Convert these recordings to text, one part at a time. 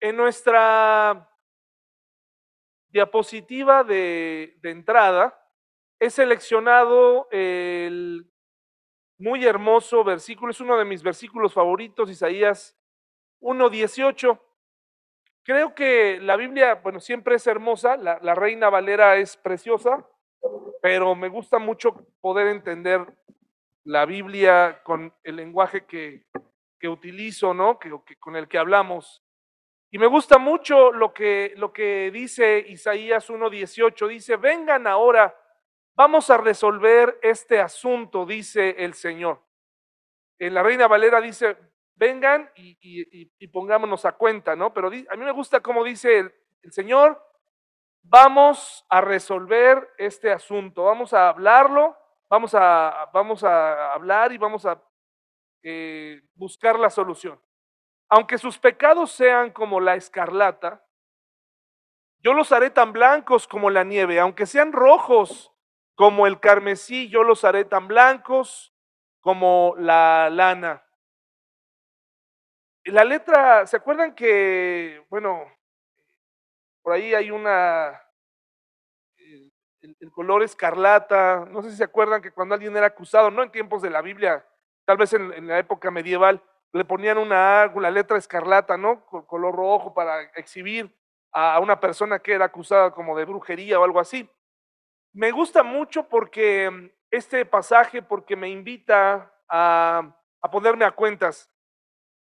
En nuestra diapositiva de, entrada he seleccionado el muy hermoso versículo, es uno de mis versículos favoritos, Isaías 1.18. Creo que la Biblia, bueno, siempre es hermosa, la, la Reina Valera es preciosa, pero me gusta mucho poder entender la Biblia con el lenguaje que, que utilizo, ¿no? Que, con el que hablamos. Y me gusta mucho lo que, lo que dice Isaías 1.18. Dice, vengan ahora, vamos a resolver este asunto, dice el Señor. En la Reina Valera dice, vengan y, pongámonos a cuenta, ¿no? Pero a mí me gusta cómo dice el, el Señor, vamos a resolver este asunto, vamos a hablarlo, vamos a, vamos a hablar y vamos a eh, buscar la solución. Aunque sus pecados sean como la escarlata, yo los haré tan blancos como la nieve, aunque sean rojos como el carmesí, yo los haré tan blancos como la lana. La letra, ¿se acuerdan que, bueno, por ahí hay una, el, color escarlata, no sé si se acuerdan que cuando alguien era acusado, no en tiempos de la Biblia, tal vez en la época medieval, le ponían una, una letra escarlata, ¿no? Color rojo para exhibir a una persona que era acusada como de brujería o algo así. Me gusta mucho porque mm, este pasaje, porque me invita a, a ponerme a cuentas.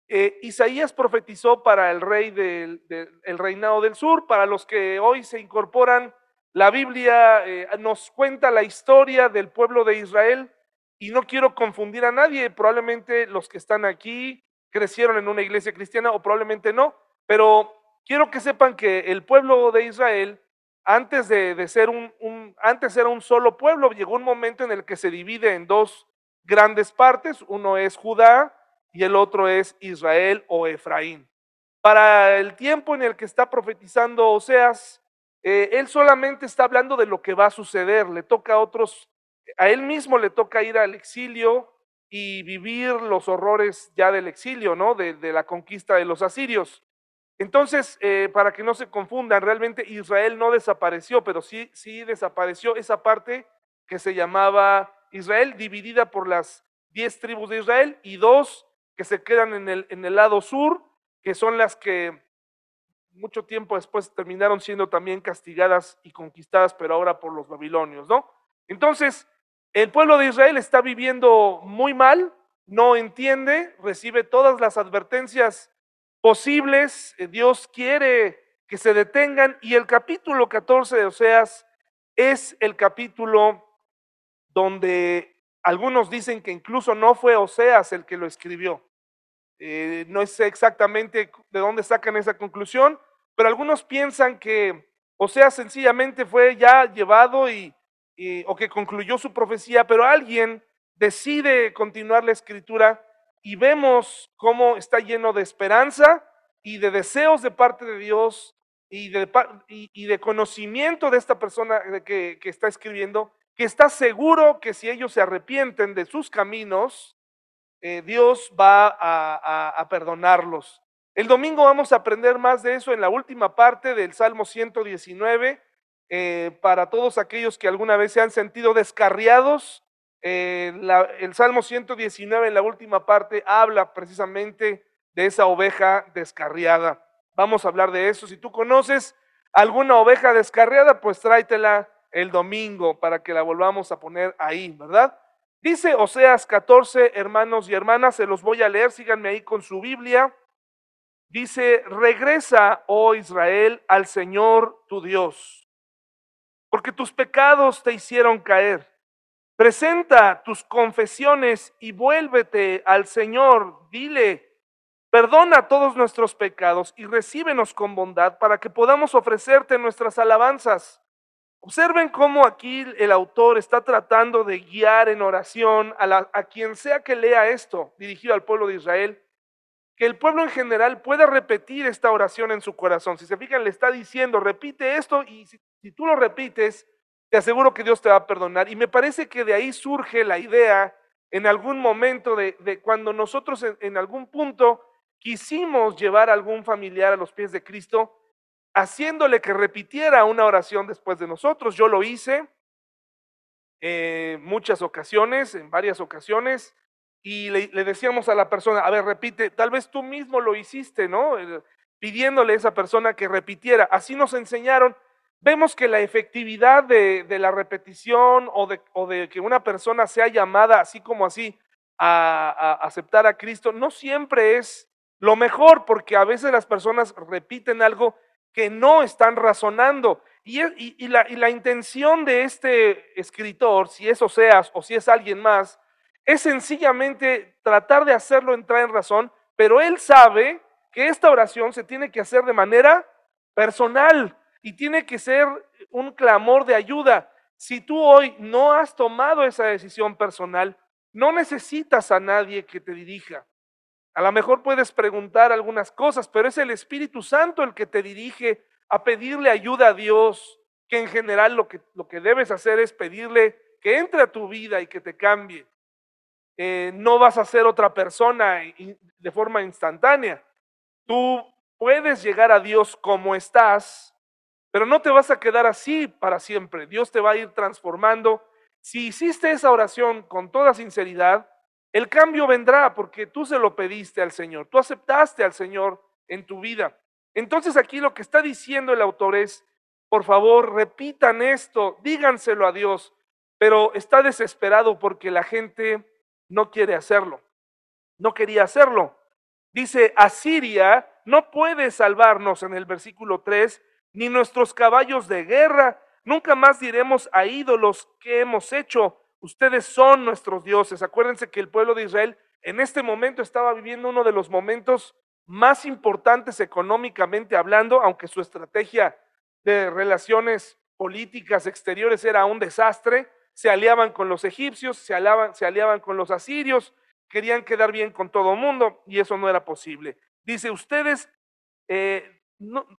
Eh, Isaías profetizó para el rey del, del el reinado del sur, para los que hoy se incorporan, la Biblia eh, nos cuenta la historia del pueblo de Israel y no quiero confundir a nadie, probablemente los que están aquí crecieron en una iglesia cristiana o probablemente no, pero quiero que sepan que el pueblo de Israel, antes de, ser un, un, antes era un solo pueblo, llegó un momento en el que se divide en dos grandes partes, uno es Judá y el otro es Israel o Efraín. Para el tiempo en el que está profetizando Oseas, eh, él solamente está hablando de lo que va a suceder, le toca a otros, a él mismo le toca ir al exilio y vivir los horrores ya del exilio, ¿no? De, la conquista de los asirios. Entonces, eh, para que no se confundan, realmente Israel no desapareció, pero sí, sí desapareció esa parte que se llamaba Israel, dividida por las diez tribus de Israel y dos que se quedan en el lado sur, que son las que mucho tiempo después terminaron siendo también castigadas y conquistadas, pero ahora por los babilonios, ¿no? Entonces, el pueblo de Israel está viviendo muy mal, no entiende, recibe todas las advertencias posibles, eh, Dios quiere que se detengan y el capítulo 14 de Oseas es el capítulo donde algunos dicen que incluso no fue Oseas el que lo escribió. Eh, no sé exactamente de dónde sacan esa conclusión, pero algunos piensan que Oseas sencillamente fue ya llevado y, o que concluyó su profecía, pero alguien decide continuar la escritura y vemos cómo está lleno de esperanza y de deseos de parte de Dios y de, conocimiento de esta persona que, está escribiendo, que está seguro que si ellos se arrepienten de sus caminos, eh, Dios va a, a, perdonarlos. El domingo vamos a aprender más de eso en la última parte del Salmo 119, eh, para todos aquellos que alguna vez se han sentido descarriados. Eh, el Salmo 119 en la última parte habla precisamente de esa oveja descarriada. Vamos a hablar de eso. Si tú conoces alguna oveja descarriada, pues tráetela el domingo para que la volvamos a poner ahí, ¿verdad? Dice Oseas 14, hermanos y hermanas, se los voy a leer, síganme ahí con su Biblia. Dice, regresa, oh Israel, al Señor tu Dios, porque tus pecados te hicieron caer. Presenta tus confesiones y vuélvete al Señor. Dile, perdona todos nuestros pecados y recíbenos con bondad para que podamos ofrecerte nuestras alabanzas. Observen cómo aquí el autor está tratando de guiar en oración a, la, a, quien sea que lea esto, dirigido al pueblo de Israel, que el pueblo en general pueda repetir esta oración en su corazón. Si se fijan, le está diciendo, repite esto y si, si tú lo repites, te aseguro que Dios te va a perdonar. Y me parece que de ahí surge la idea en algún momento de, cuando nosotros en, algún punto quisimos llevar a algún familiar a los pies de Cristo, haciéndole que repitiera una oración después de nosotros. Yo lo hice en muchas ocasiones, en varias ocasiones, y le, decíamos a la persona, a ver, repite, tal vez tú mismo lo hiciste, ¿no? Pidiéndole a esa persona que repitiera. Así nos enseñaron. Vemos que la efectividad de, la repetición o de, o de, que una persona sea llamada así como así a, a aceptar a Cristo no siempre es lo mejor, porque a veces las personas repiten algo que no están razonando. Y, la, intención de este escritor, si eso seas o si es alguien más, es sencillamente tratar de hacerlo entrar en razón, pero él sabe que esta oración se tiene que hacer de manera personal y tiene que ser un clamor de ayuda. Si tú hoy no has tomado esa decisión personal, no necesitas a nadie que te dirija. A lo mejor puedes preguntar algunas cosas, pero es el Espíritu Santo el que te dirige a pedirle ayuda a Dios, que en general lo que, lo que debes hacer es pedirle que entre a tu vida y que te cambie. Eh, no vas a ser otra persona de forma instantánea. Tú puedes llegar a Dios como estás, pero no te vas a quedar así para siempre. Dios te va a ir transformando. Si hiciste esa oración con toda sinceridad, el cambio vendrá porque tú se lo pediste al Señor, tú aceptaste al Señor en tu vida. Entonces aquí lo que está diciendo el autor es, por favor, repitan esto, díganselo a Dios, pero está desesperado porque la gente no quiere hacerlo, no quería hacerlo. Dice, Asiria no puede salvarnos en el versículo 3, ni nuestros caballos de guerra, nunca más diremos a ídolos que hemos hecho, ustedes son nuestros dioses. Acuérdense que el pueblo de Israel en este momento estaba viviendo uno de los momentos más importantes económicamente hablando, aunque su estrategia de relaciones políticas exteriores era un desastre, se aliaban con los egipcios, se aliaban, se aliaban con los asirios, querían quedar bien con todo el mundo y eso no era posible. Dice, ustedes, eh,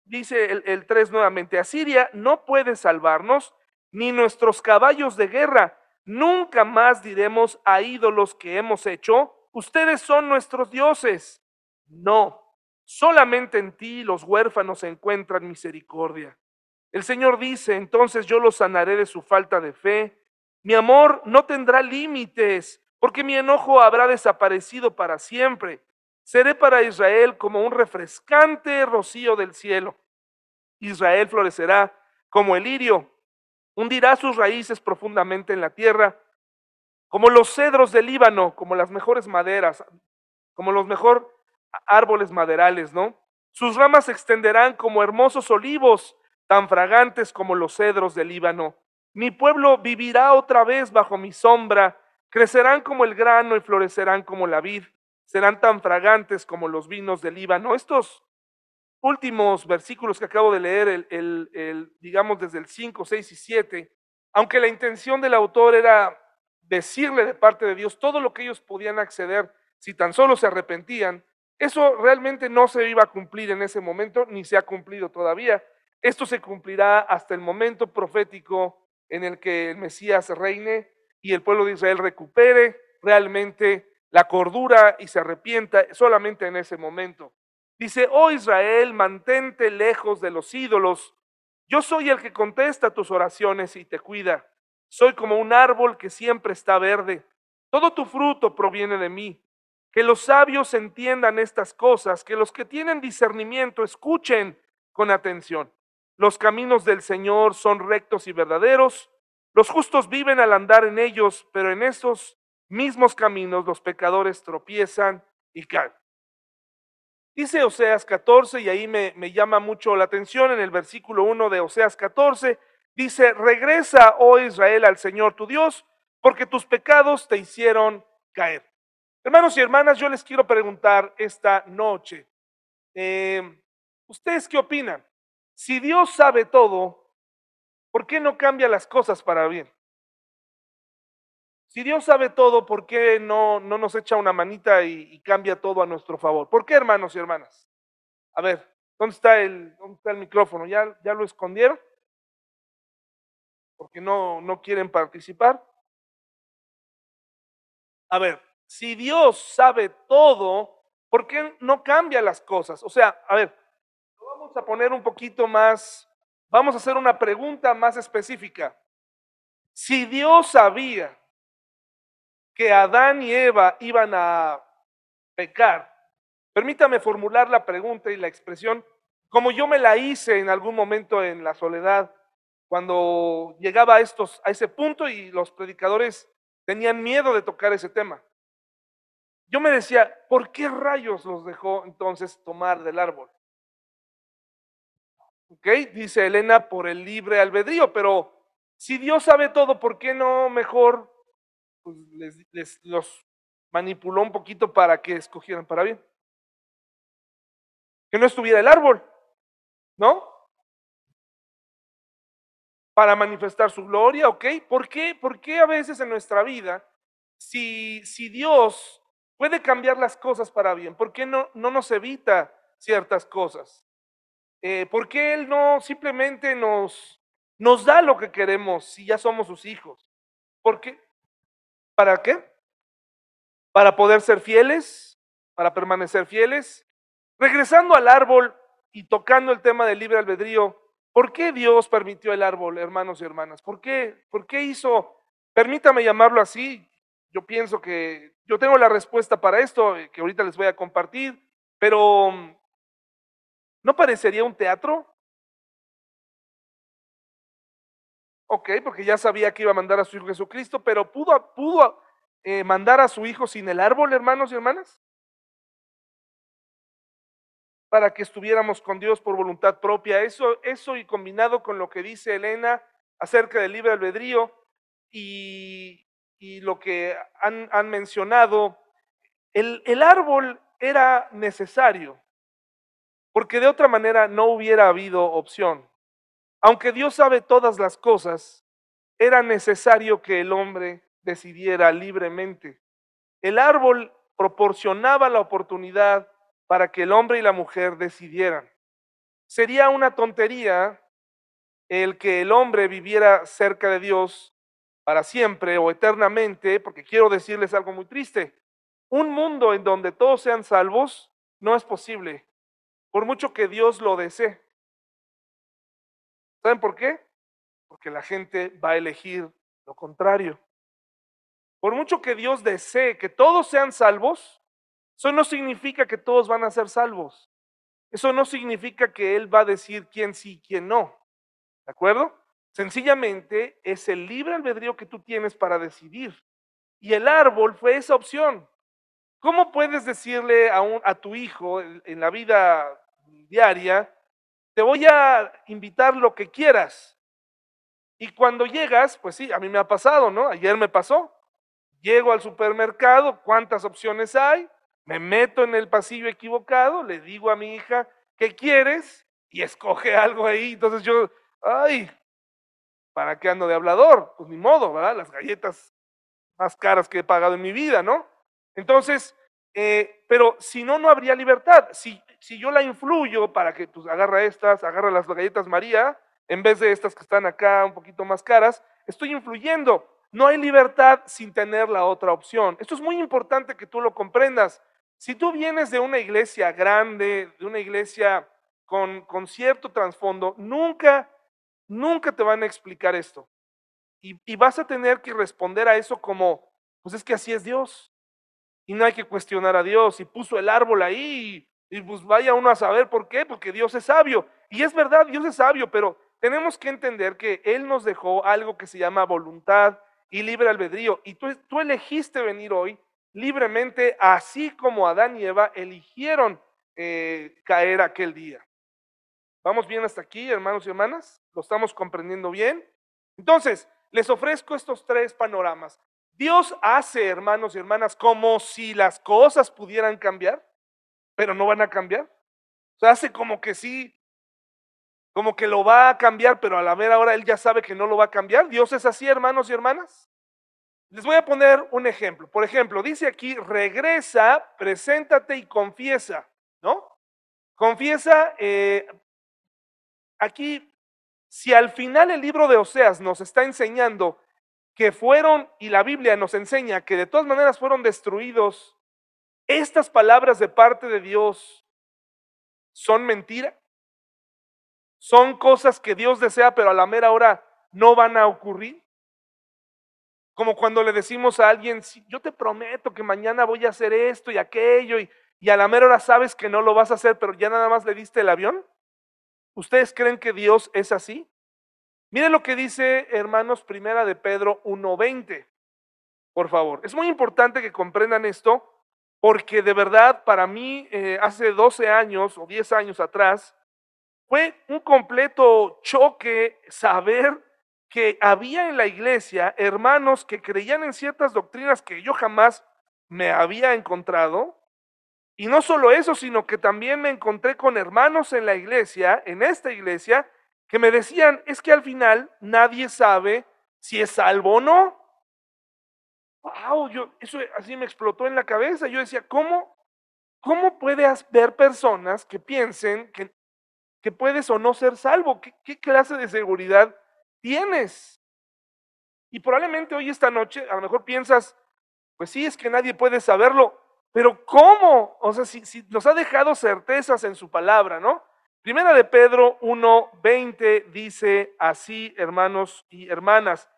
dice el, el 3 nuevamente, Asiria no puede salvarnos, ni nuestros caballos de guerra, nunca más diremos a ídolos que hemos hecho, ustedes son nuestros dioses. No, solamente en ti los huérfanos encuentran misericordia. El Señor dice, entonces yo los sanaré de su falta de fe. Mi amor no tendrá límites, porque mi enojo habrá desaparecido para siempre. Seré para Israel como un refrescante rocío del cielo. Israel florecerá como el lirio, hundirá sus raíces profundamente en la tierra, como los cedros del Líbano, como las mejores maderas, como los mejor árboles maderales, ¿no? Sus ramas se extenderán como hermosos olivos, tan fragantes como los cedros del Líbano. Mi pueblo vivirá otra vez bajo mi sombra, crecerán como el grano y florecerán como la vid, serán tan fragantes como los vinos del Líbano. Estos últimos versículos que acabo de leer, el, digamos desde el 5, 6 y 7, aunque la intención del autor era decirle de parte de Dios todo lo que ellos podían acceder si tan solo se arrepentían, eso realmente no se iba a cumplir en ese momento, ni se ha cumplido todavía. Esto se cumplirá hasta el momento profético en el que el Mesías reine y el pueblo de Israel recupere realmente la cordura y se arrepienta solamente en ese momento. Dice, oh Israel, mantente lejos de los ídolos. Yo soy el que contesta tus oraciones y te cuida. Soy como un árbol que siempre está verde. Todo tu fruto proviene de mí. Que los sabios entiendan estas cosas, que los que tienen discernimiento escuchen con atención. Los caminos del Señor son rectos y verdaderos. Los justos viven al andar en ellos, pero en esos mismos caminos los pecadores tropiezan y caen. Dice Oseas 14, y ahí me, me, llama mucho la atención en el versículo 1 de Oseas 14, dice, regresa, oh Israel, al Señor tu Dios, porque tus pecados te hicieron caer. Hermanos y hermanas, yo les quiero preguntar esta noche, eh, ¿ustedes qué opinan? Si Dios sabe todo, ¿por qué no cambia las cosas para bien? Si Dios sabe todo, ¿por qué no, no nos echa una manita y, cambia todo a nuestro favor? ¿Por qué, hermanos y hermanas? A ver, ¿dónde está el, dónde está el micrófono? ¿Ya, ¿Ya lo escondieron? Porque no, no quieren participar. A ver, si Dios sabe todo, ¿Por qué no cambia las cosas? O sea, a ver, vamos a poner un poquito más, vamos a hacer una pregunta más específica. Si Dios sabía que Adán y Eva iban a pecar, permítame formular la pregunta y la expresión como yo me la hice en algún momento en la soledad, cuando llegaba a, estos, a ese punto y los predicadores tenían miedo de tocar ese tema. Yo me decía, ¿por qué rayos los dejó entonces tomar del árbol? ¿Ok? Dice Elena, por el libre albedrío, pero si Dios sabe todo, ¿por qué no mejor pues, les, los manipuló un poquito para que escogieran para bien? Que no estuviera el árbol, ¿no? Para manifestar su gloria, ¿ok? ¿Por qué? ¿Por qué a veces en nuestra vida, si, si Dios puede cambiar las cosas para bien, ¿por qué no, no nos evita ciertas cosas? Eh, ¿Por qué Él no simplemente nos, nos da lo que queremos si ya somos sus hijos? ¿Por qué? ¿Para qué? Para poder ser fieles, para permanecer fieles. Regresando al árbol y tocando el tema del libre albedrío, ¿por qué Dios permitió el árbol, hermanos y hermanas? ¿Por qué? ¿Por qué hizo, permítame llamarlo así, yo pienso que yo tengo la respuesta para esto, eh, que ahorita les voy a compartir, pero ¿no parecería un teatro? Ok, porque ya sabía que iba a mandar a su Hijo Jesucristo, pero ¿pudo, pudo eh, mandar a su Hijo sin el árbol, hermanos y hermanas? Para que estuviéramos con Dios por voluntad propia. Eso, eso y combinado con lo que dice Elena acerca del libre albedrío y, y lo que han, han mencionado, el, el árbol era necesario, porque de otra manera no hubiera habido opción. Aunque Dios sabe todas las cosas, era necesario que el hombre decidiera libremente. El árbol proporcionaba la oportunidad para que el hombre y la mujer decidieran. Sería una tontería el que el hombre viviera cerca de Dios para siempre o eternamente, porque quiero decirles algo muy triste. Un mundo en donde todos sean salvos no es posible, por mucho que Dios lo desee. ¿Saben por qué? Porque la gente va a elegir lo contrario. Por mucho que Dios desee que todos sean salvos, eso no significa que todos van a ser salvos. Eso no significa que Él va a decir quién sí y quién no. ¿De acuerdo? Sencillamente es el libre albedrío que tú tienes para decidir. Y el árbol fue esa opción. ¿Cómo puedes decirle a, un, a tu hijo en la vida diaria, te voy a invitar lo que quieras. Y cuando llegas, pues sí, a mí me ha pasado, ¿no? Ayer me pasó. Llego al supermercado, ¿cuántas opciones hay? Me meto en el pasillo equivocado, le digo a mi hija, ¿qué quieres? Y escoge algo ahí. Entonces yo, ay, ¿para qué ando de hablador? Pues ni modo, ¿verdad? Las galletas más caras que he pagado en mi vida, ¿no? Entonces, eh, pero si no, no habría libertad. Si, si yo la influyo para que pues, agarra estas, agarra las galletas María, en vez de estas que están acá un poquito más caras, estoy influyendo. No hay libertad sin tener la otra opción. Esto es muy importante que tú lo comprendas. Si tú vienes de una iglesia grande, de una iglesia con, con cierto trasfondo, nunca, nunca te van a explicar esto. Y, y vas a tener que responder a eso como, pues es que así es Dios. Y no hay que cuestionar a Dios. Y puso el árbol ahí. Y, pues vaya uno a saber por qué. Porque Dios es sabio. Y es verdad, Dios es sabio. Pero tenemos que entender que Él nos dejó algo que se llama voluntad y libre albedrío. Y tú, tú elegiste venir hoy libremente, así como Adán y Eva eligieron eh, caer aquel día. ¿Vamos bien hasta aquí, hermanos y hermanas? ¿Lo estamos comprendiendo bien? Entonces, les ofrezco estos tres panoramas. Dios hace, hermanos y hermanas, como si las cosas pudieran cambiar, pero no van a cambiar. O sea, hace como que sí, como que lo va a cambiar, pero a la mera hora él ya sabe que no lo va a cambiar. Dios es así, hermanos y hermanas. Les voy a poner un ejemplo. Por ejemplo, dice aquí, regresa, preséntate y confiesa, ¿no? Confiesa, eh, aquí, si al final el libro de Oseas nos está enseñando que fueron, y la Biblia nos enseña que de todas maneras fueron destruidos estas palabras de parte de Dios son mentira. Son cosas que Dios desea, pero a la mera hora no van a ocurrir. Como cuando le decimos a alguien, yo te prometo que mañana voy a hacer esto y aquello, y, y a la mera hora sabes que no lo vas a hacer, pero ya nada más le diste el avión. ¿Ustedes creen que Dios es así? Miren lo que dice, hermanos, primera de Pedro 1.20. Por favor, es muy importante que comprendan esto, porque de verdad para mí, eh, hace 12 años o 10 años atrás, fue un completo choque saber que había en la iglesia hermanos que creían en ciertas doctrinas que yo jamás me había encontrado. Y no solo eso, sino que también me encontré con hermanos en la iglesia, en esta iglesia, que me decían, es que al final nadie sabe si es salvo o no. Wow, yo, eso así me explotó en la cabeza. Yo decía, ¿cómo, cómo puede haber personas que piensen que, que puedes o no ser salvo? ¿Qué, ¿Qué clase de seguridad tienes. Y probablemente hoy esta noche a lo mejor piensas, pues sí, es que nadie puede saberlo, pero ¿cómo? O sea, si, nos ha dejado certezas en su palabra, ¿no? Primera de Pedro 1:20 dice así, hermanos y hermanas,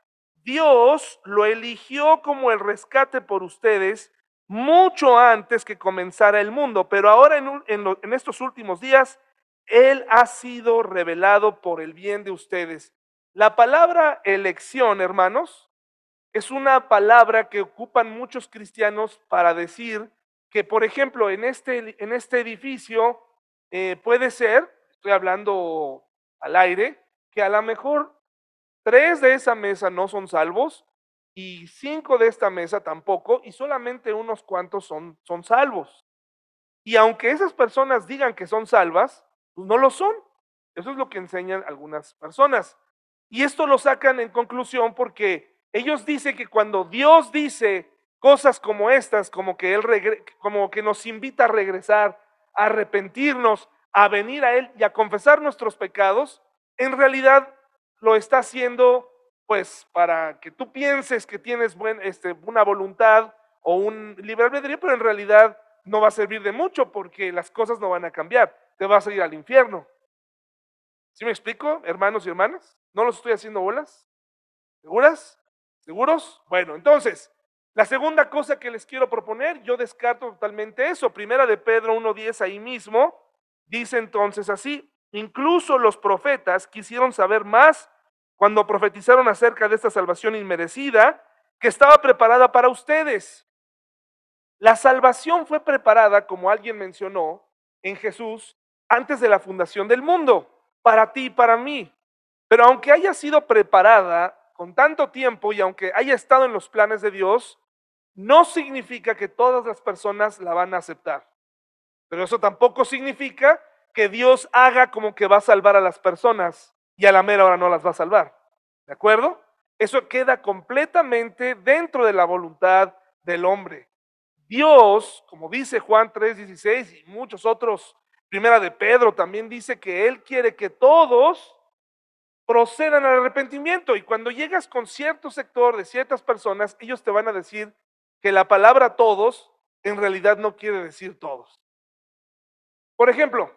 Dios lo eligió como el rescate por ustedes mucho antes que comenzara el mundo, pero ahora en, estos últimos días, Él ha sido revelado por el bien de ustedes. La palabra elección, hermanos, es una palabra que ocupan muchos cristianos para decir que, por ejemplo, en este, este edificio eh, puede ser, estoy hablando al aire, que a lo mejor tres de esa mesa no son salvos y cinco de esta mesa tampoco y solamente unos cuantos son, son salvos. Y aunque esas personas digan que son salvas, pues no lo son. Eso es lo que enseñan algunas personas. Y esto lo sacan en conclusión porque ellos dicen que cuando Dios dice cosas como estas, como que, él como que nos invita a regresar, a arrepentirnos, a venir a Él y a confesar nuestros pecados, en realidad lo está haciendo pues para que tú pienses que tienes buen, este, una voluntad o un libre albedrío, pero en realidad no va a servir de mucho porque las cosas no van a cambiar, te vas a ir al infierno. ¿Sí me explico, hermanos y hermanas? ¿No los estoy haciendo bolas? ¿Seguras? ¿Seguros? Bueno, entonces, la segunda cosa que les quiero proponer, yo descarto totalmente eso. Primera de Pedro 1.10 ahí mismo, dice entonces así, incluso los profetas quisieron saber más cuando profetizaron acerca de esta salvación inmerecida que estaba preparada para ustedes. La salvación fue preparada, como alguien mencionó, en Jesús antes de la fundación del mundo para ti y para mí. Pero aunque haya sido preparada con tanto tiempo y aunque haya estado en los planes de Dios, no significa que todas las personas la van a aceptar. Pero eso tampoco significa que Dios haga como que va a salvar a las personas y a la mera hora no las va a salvar. ¿De acuerdo? Eso queda completamente dentro de la voluntad del hombre. Dios, como dice Juan 3:16 y muchos otros Primera de Pedro también dice que Él quiere que todos procedan al arrepentimiento. Y cuando llegas con cierto sector de ciertas personas, ellos te van a decir que la palabra todos en realidad no quiere decir todos. Por ejemplo,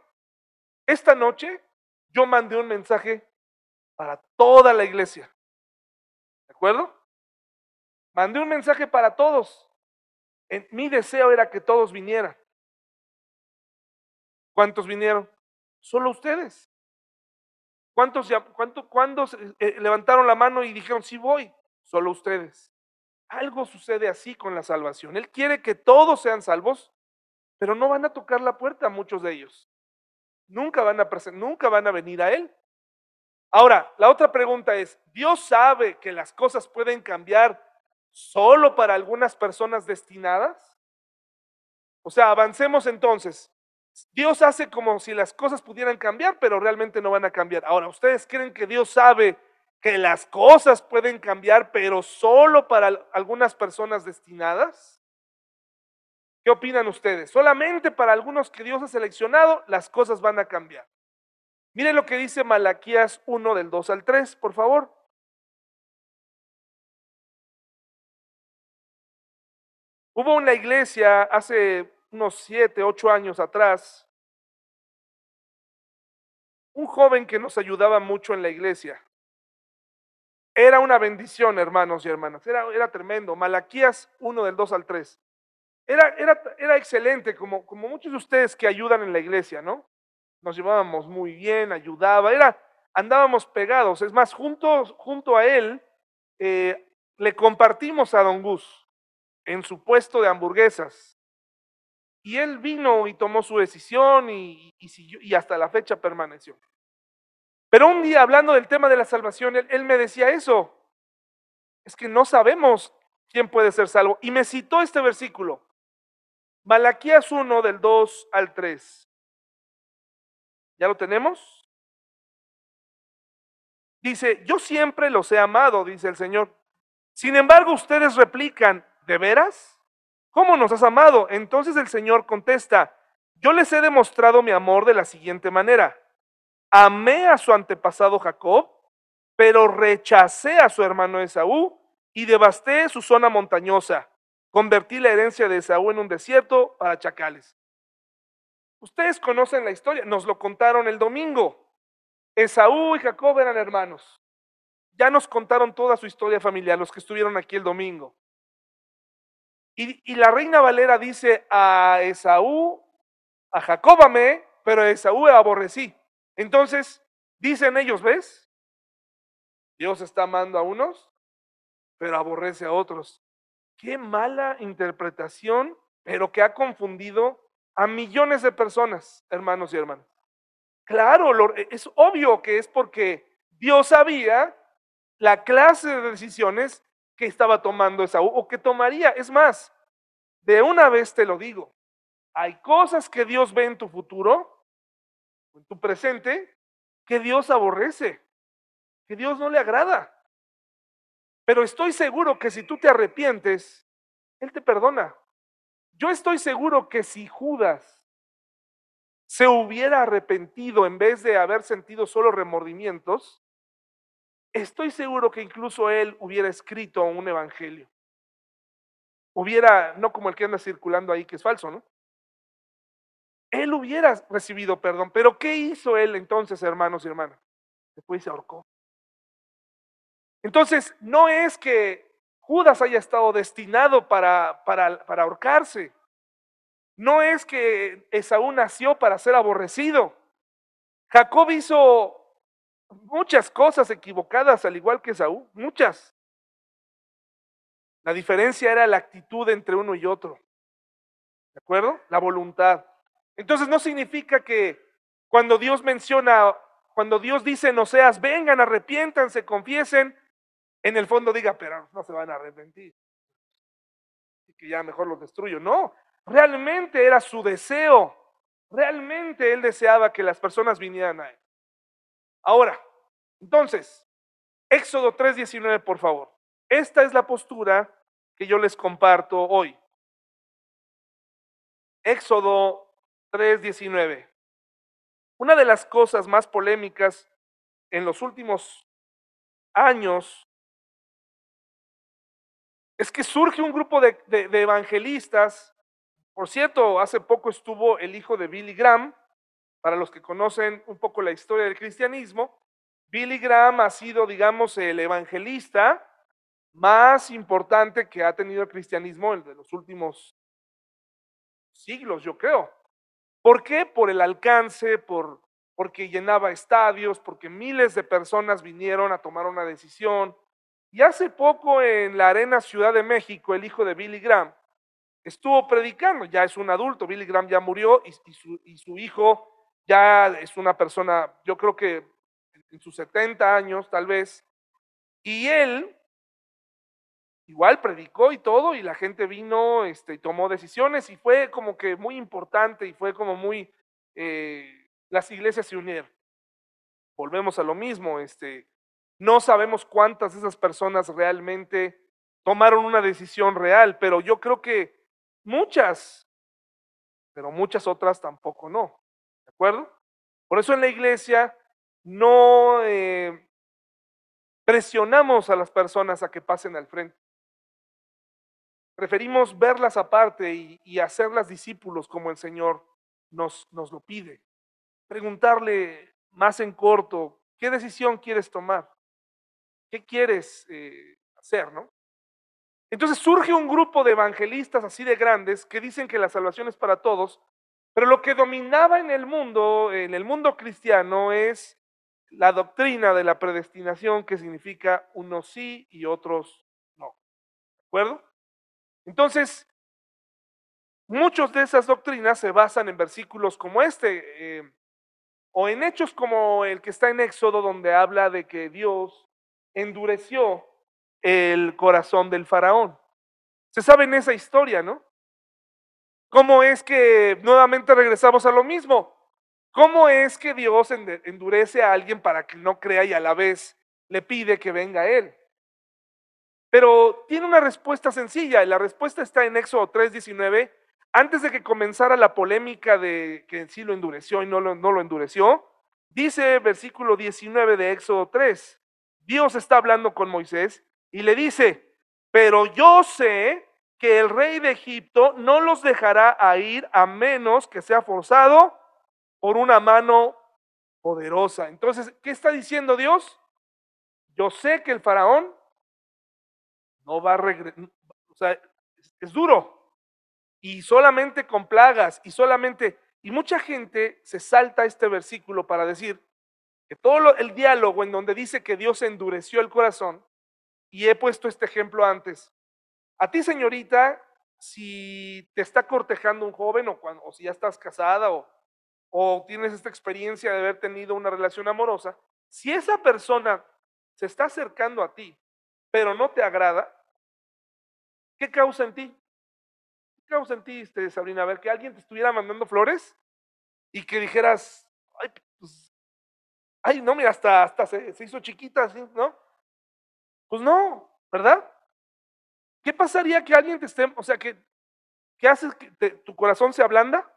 esta noche yo mandé un mensaje para toda la iglesia. ¿De acuerdo? Mandé un mensaje para todos. mi deseo era que todos vinieran. ¿Cuántos vinieron? Solo ustedes. ¿Cuántos, cuánto, cuándo eh, levantaron la mano y dijeron, sí voy? Solo ustedes. Algo sucede así con la salvación. Él quiere que todos sean salvos, pero no van a tocar la puerta muchos de ellos. Nunca van a, nunca van a venir a Él. Ahora, la otra pregunta es, ¿Dios sabe que las cosas pueden cambiar solo para algunas personas destinadas? O sea, avancemos entonces. Dios hace como si las cosas pudieran cambiar, pero realmente no van a cambiar. Ahora, ¿ustedes creen que Dios sabe que las cosas pueden cambiar, pero solo para algunas personas destinadas? ¿Qué opinan ustedes? Solamente para algunos que Dios ha seleccionado, las cosas van a cambiar. Miren lo que dice Malaquías 1 del 2 al 3, por favor. Hubo una iglesia hace unos siete, ocho años atrás, un joven que nos ayudaba mucho en la iglesia. Era una bendición, hermanos y hermanas. Era, era tremendo. Malaquías 1 del 2 al 3. Era, era, era excelente, como, como muchos de ustedes que ayudan en la iglesia, ¿no? Nos llevábamos muy bien, ayudaba, era, andábamos pegados. Es más, junto, a él, eh, le compartimos a Don Gus en su puesto de hamburguesas. Y él vino y tomó su decisión y, y hasta la fecha permaneció. Pero un día, hablando del tema de la salvación, él, él me decía eso. Es que no sabemos quién puede ser salvo. Y me citó este versículo. Malaquías 1 del 2 al 3. ¿Ya lo tenemos? Dice, yo siempre los he amado, dice el Señor. Sin embargo, ustedes replican, ¿de veras? ¿Cómo nos has amado? Entonces el Señor contesta, yo les he demostrado mi amor de la siguiente manera. Amé a su antepasado Jacob, pero rechacé a su hermano Esaú y devasté su zona montañosa. Convertí la herencia de Esaú en un desierto para chacales. Ustedes conocen la historia, nos lo contaron el domingo. Esaú y Jacob eran hermanos. Ya nos contaron toda su historia familiar, los que estuvieron aquí el domingo. Y, la reina Valera dice a Esaú, a Jacob amé, pero a Esaú aborrecí. Entonces, dicen ellos, ¿ves? Dios está amando a unos, pero aborrece a otros. Qué mala interpretación, pero que ha confundido a millones de personas, hermanos y hermanas. Claro, e, es obvio que es porque Dios sabía la clase de decisiones que estaba tomando Esaú o que tomaría. Es más, de una vez te lo digo, hay cosas que Dios ve en tu futuro, en tu presente, que Dios aborrece, que Dios no le agrada. Pero estoy seguro que si tú te arrepientes, Él te perdona. Yo estoy seguro que si Judas se hubiera arrepentido en vez de haber sentido solo remordimientos, estoy seguro que incluso él hubiera escrito un evangelio. Hubiera, no como el que anda circulando ahí, que es falso, ¿no? Él hubiera recibido perdón, pero ¿qué hizo él entonces, hermanos y hermanas? Después se ahorcó. Entonces, no es que Judas haya estado destinado para, para, para ahorcarse. No es que Esaú nació para ser aborrecido. Jacob hizo muchas cosas equivocadas, al igual que Esaú, muchas. La diferencia era la actitud entre uno y otro. ¿De acuerdo? La voluntad. Entonces no significa que cuando Dios menciona, cuando Dios dice no seas, vengan, arrepiéntanse, confiesen, en el fondo diga, pero no se van a arrepentir. Y que ya mejor los destruyo. No, Realmente era su deseo. Realmente él deseaba que las personas vinieran a él. Ahora, entonces, Éxodo 3:19, por favor. Esta es la postura que yo les comparto hoy. Éxodo 3:19. Una de las cosas más polémicas en los últimos años es que surge un grupo de, evangelistas por cierto, hace poco estuvo el hijo de Billy Graham, para los que conocen un poco la historia del cristianismo. Billy Graham ha sido, digamos, el evangelista más importante que ha tenido el cristianismo en los últimos siglos, yo creo. ¿Por qué? Por el alcance, por, porque llenaba estadios, porque miles de personas vinieron a tomar una decisión. Y hace poco en la Arena Ciudad de México, el hijo de Billy Graham estuvo predicando, ya es un adulto, Billy Graham ya murió y, su, hijo ya es una persona, yo creo que en sus 70 años tal vez, y él igual predicó y todo, y la gente vino este, y tomó decisiones, y fue como que muy importante, y fue como muy, eh, las iglesias se unieron. Volvemos a lo mismo, este, no sabemos cuántas de esas personas realmente tomaron una decisión real, pero yo creo que Muchas, pero muchas otras tampoco no. ¿De acuerdo? Por eso en la iglesia no eh, presionamos a las personas a que pasen al frente. preferimos verlas aparte y, y hacerlas discípulos como el Señor nos, nos lo pide. Preguntarle más en corto, ¿qué decisión quieres tomar? ¿Qué quieres eh, hacer, no? Entonces surge un grupo de evangelistas así de grandes que dicen que la salvación es para todos, pero lo que dominaba en el mundo, en el mundo cristiano, es la doctrina de la predestinación, que significa unos sí y otros no. ¿De acuerdo? Entonces, muchas de esas doctrinas se basan en versículos como este, eh, o en hechos como el que está en Éxodo, donde habla de que Dios endureció el corazón del faraón. Se sabe en esa historia, ¿no? ¿Cómo es que nuevamente regresamos a lo mismo? ¿Cómo es que Dios endurece a alguien para que no crea y a la vez le pide que venga a él? Pero tiene una respuesta sencilla y la respuesta está en Éxodo 3:19. Antes de que comenzara la polémica de que sí lo endureció y no lo, no lo endureció, dice versículo 19 de Éxodo 3, Dios está hablando con Moisés y le dice, pero yo sé que el rey de Egipto no los dejará a ir a menos que sea forzado por una mano poderosa. Entonces, ¿qué está diciendo Dios? Yo sé que el faraón no va a regresar, o sea, es duro. Y solamente con plagas y solamente, y mucha gente se salta este versículo para decir que todo el diálogo en donde dice que Dios endureció el corazón, y he puesto este ejemplo antes. A ti, señorita, si te está cortejando un joven o, cuando, o si ya estás casada o, o tienes esta experiencia de haber tenido una relación amorosa, si esa persona se está acercando a ti, pero no te agrada, ¿qué causa en ti? ¿Qué causa en ti, este, Sabrina? A ver, que alguien te estuviera mandando flores y que dijeras, ay no, mira, hasta, hasta se, se hizo chiquita, ¿sí? ¿no? Pues no, ¿verdad? ¿Qué pasaría que alguien te esté, o sea, que, ¿qué haces que tu corazón se ablanda?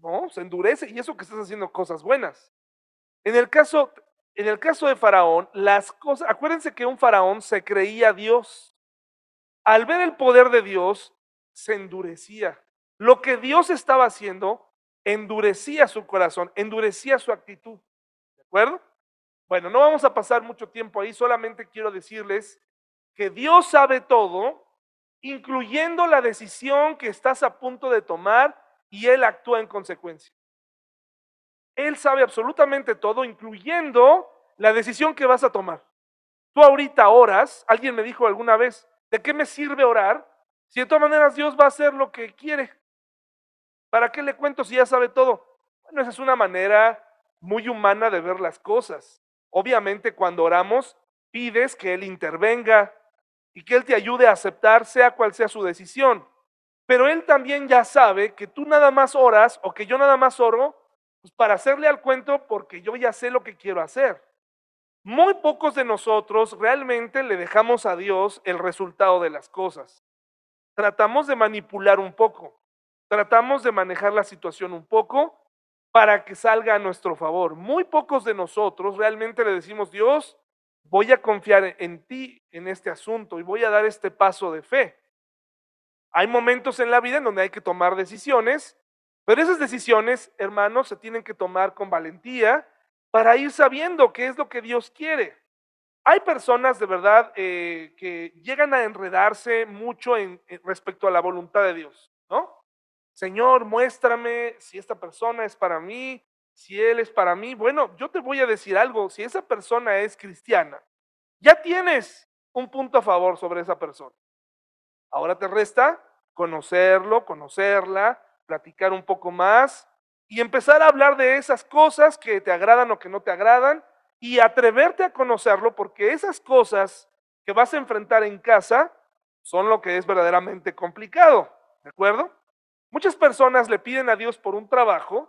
No, se endurece y eso que estás haciendo cosas buenas. En el caso, en el caso de Faraón, las cosas, acuérdense que un faraón se creía Dios. Al ver el poder de Dios, se endurecía. Lo que Dios estaba haciendo, endurecía su corazón, endurecía su actitud. Bueno, no vamos a pasar mucho tiempo ahí, solamente quiero decirles que Dios sabe todo, incluyendo la decisión que estás a punto de tomar y Él actúa en consecuencia. Él sabe absolutamente todo, incluyendo la decisión que vas a tomar. Tú ahorita oras, alguien me dijo alguna vez, ¿de qué me sirve orar? Si de todas maneras Dios va a hacer lo que quiere. ¿Para qué le cuento si ya sabe todo? Bueno, esa es una manera muy humana de ver las cosas. Obviamente cuando oramos, pides que Él intervenga y que Él te ayude a aceptar sea cual sea su decisión. Pero Él también ya sabe que tú nada más oras o que yo nada más oro pues, para hacerle al cuento porque yo ya sé lo que quiero hacer. Muy pocos de nosotros realmente le dejamos a Dios el resultado de las cosas. Tratamos de manipular un poco, tratamos de manejar la situación un poco para que salga a nuestro favor. Muy pocos de nosotros realmente le decimos, Dios, voy a confiar en ti en este asunto y voy a dar este paso de fe. Hay momentos en la vida en donde hay que tomar decisiones, pero esas decisiones, hermanos, se tienen que tomar con valentía para ir sabiendo qué es lo que Dios quiere. Hay personas de verdad eh, que llegan a enredarse mucho en, respecto a la voluntad de Dios, ¿no? Señor, muéstrame si esta persona es para mí, si Él es para mí. Bueno, yo te voy a decir algo, si esa persona es cristiana, ya tienes un punto a favor sobre esa persona. Ahora te resta conocerlo, conocerla, platicar un poco más y empezar a hablar de esas cosas que te agradan o que no te agradan y atreverte a conocerlo porque esas cosas que vas a enfrentar en casa son lo que es verdaderamente complicado, ¿de acuerdo? Muchas personas le piden a Dios por un trabajo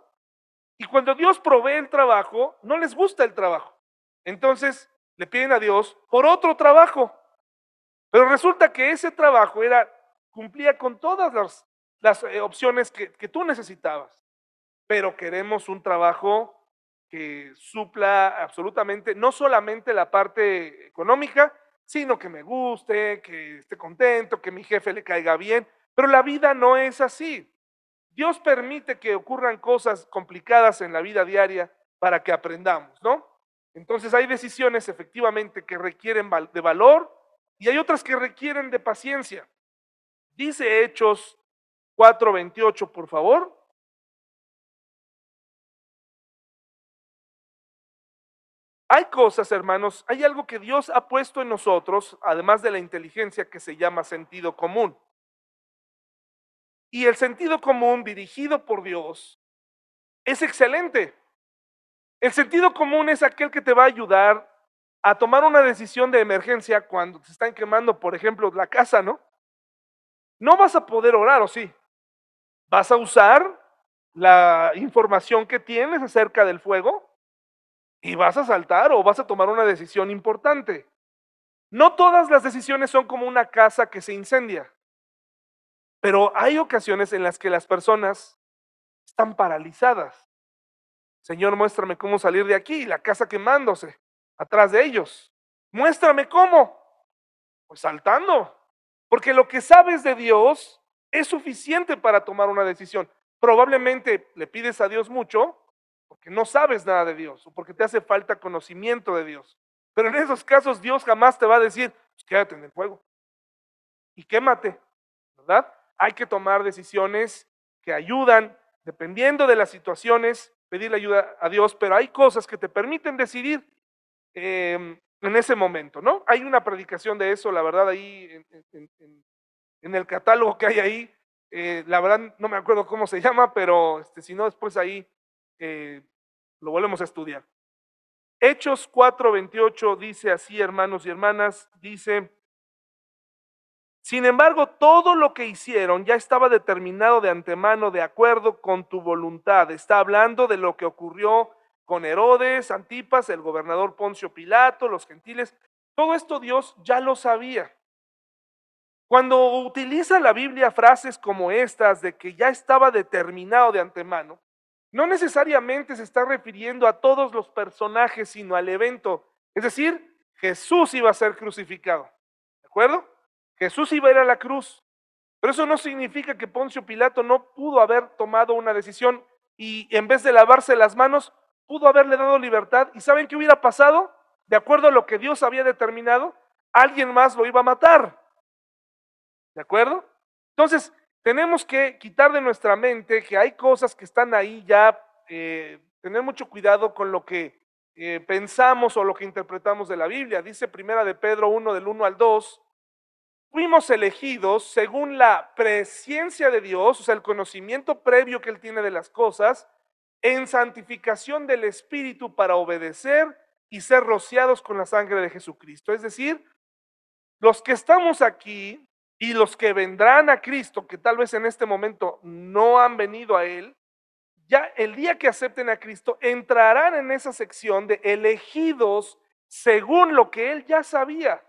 y cuando Dios provee el trabajo, no les gusta el trabajo. Entonces le piden a Dios por otro trabajo. Pero resulta que ese trabajo era, cumplía con todas las, eh, opciones que tú necesitabas. Pero queremos un trabajo que supla absolutamente, no solamente la parte económica, sino que me guste, que esté contento, que mi jefe le caiga bien, pero la vida no es así. Dios permite que ocurran cosas complicadas en la vida diaria para que aprendamos, ¿no? Entonces hay decisiones efectivamente que requieren de valor y hay otras que requieren de paciencia. Dice Hechos 4:28, por favor. Hay cosas, hermanos, hay algo que Dios ha puesto en nosotros, además de la inteligencia, que se llama sentido común. Y el sentido común dirigido por Dios es excelente. El sentido común es aquel que te va a ayudar a tomar una decisión de emergencia cuando te están quemando, por ejemplo, la casa, ¿no? No vas a poder orar, ¿o sí? Vas a usar la información que tienes acerca del fuego y vas a saltar o vas a tomar una decisión importante. No todas las decisiones son como una casa que se incendia, pero hay ocasiones en las que las personas están paralizadas. Señor, muéstrame cómo salir de aquí, la casa quemándose atrás de ellos. Muéstrame cómo. Pues saltando. Porque lo que sabes de Dios es suficiente para tomar una decisión. Probablemente le pides a Dios mucho porque no sabes nada de Dios o porque te hace falta conocimiento de Dios. Pero en esos casos Dios jamás te va a decir, pues quédate en el fuego y quémate, ¿verdad? Hay que tomar decisiones que ayudan, dependiendo de las situaciones, pedirle ayuda a Dios, pero hay cosas que te permiten decidir em, en ese momento, ¿no? Hay una predicación de eso, la verdad, ahí en, el catálogo que hay ahí, eh, la verdad no me acuerdo cómo se llama, pero este, si no, después ahí eh, lo volvemos a estudiar. Hechos 4:28 dice así, hermanos y hermanas, dice, sin embargo, todo lo que hicieron ya estaba determinado de antemano de acuerdo con tu voluntad. Está hablando de lo que ocurrió con Herodes, Antipas, el gobernador Poncio Pilato, los gentiles. Todo esto Dios ya lo sabía. Cuando utiliza la Biblia frases como estas de que ya estaba determinado de antemano, no necesariamente se está refiriendo a todos los personajes, sino al evento. Es decir, Jesús iba a ser crucificado. ¿De acuerdo? Jesús iba a ir a la cruz. Pero eso no significa que Poncio Pilato no pudo haber tomado una decisión y en vez de lavarse las manos, pudo haberle dado libertad. ¿Y saben qué hubiera pasado? De acuerdo a lo que Dios había determinado, alguien más lo iba a matar. ¿De acuerdo? Entonces, tenemos que quitar de nuestra mente que hay cosas que están ahí ya, eh, tener mucho cuidado con lo que eh, pensamos o lo que interpretamos de la Biblia. Dice primera de Pedro 1 del 1 al 2, fuimos elegidos según la presencia de Dios, o sea, el conocimiento previo que Él tiene de las cosas, en santificación del Espíritu para obedecer y ser rociados con la sangre de Jesucristo. Es decir, los que estamos aquí y los que vendrán a Cristo, que tal vez en este momento no han venido a Él, ya el día que acepten a Cristo, entrarán en esa sección de elegidos según lo que Él ya sabía.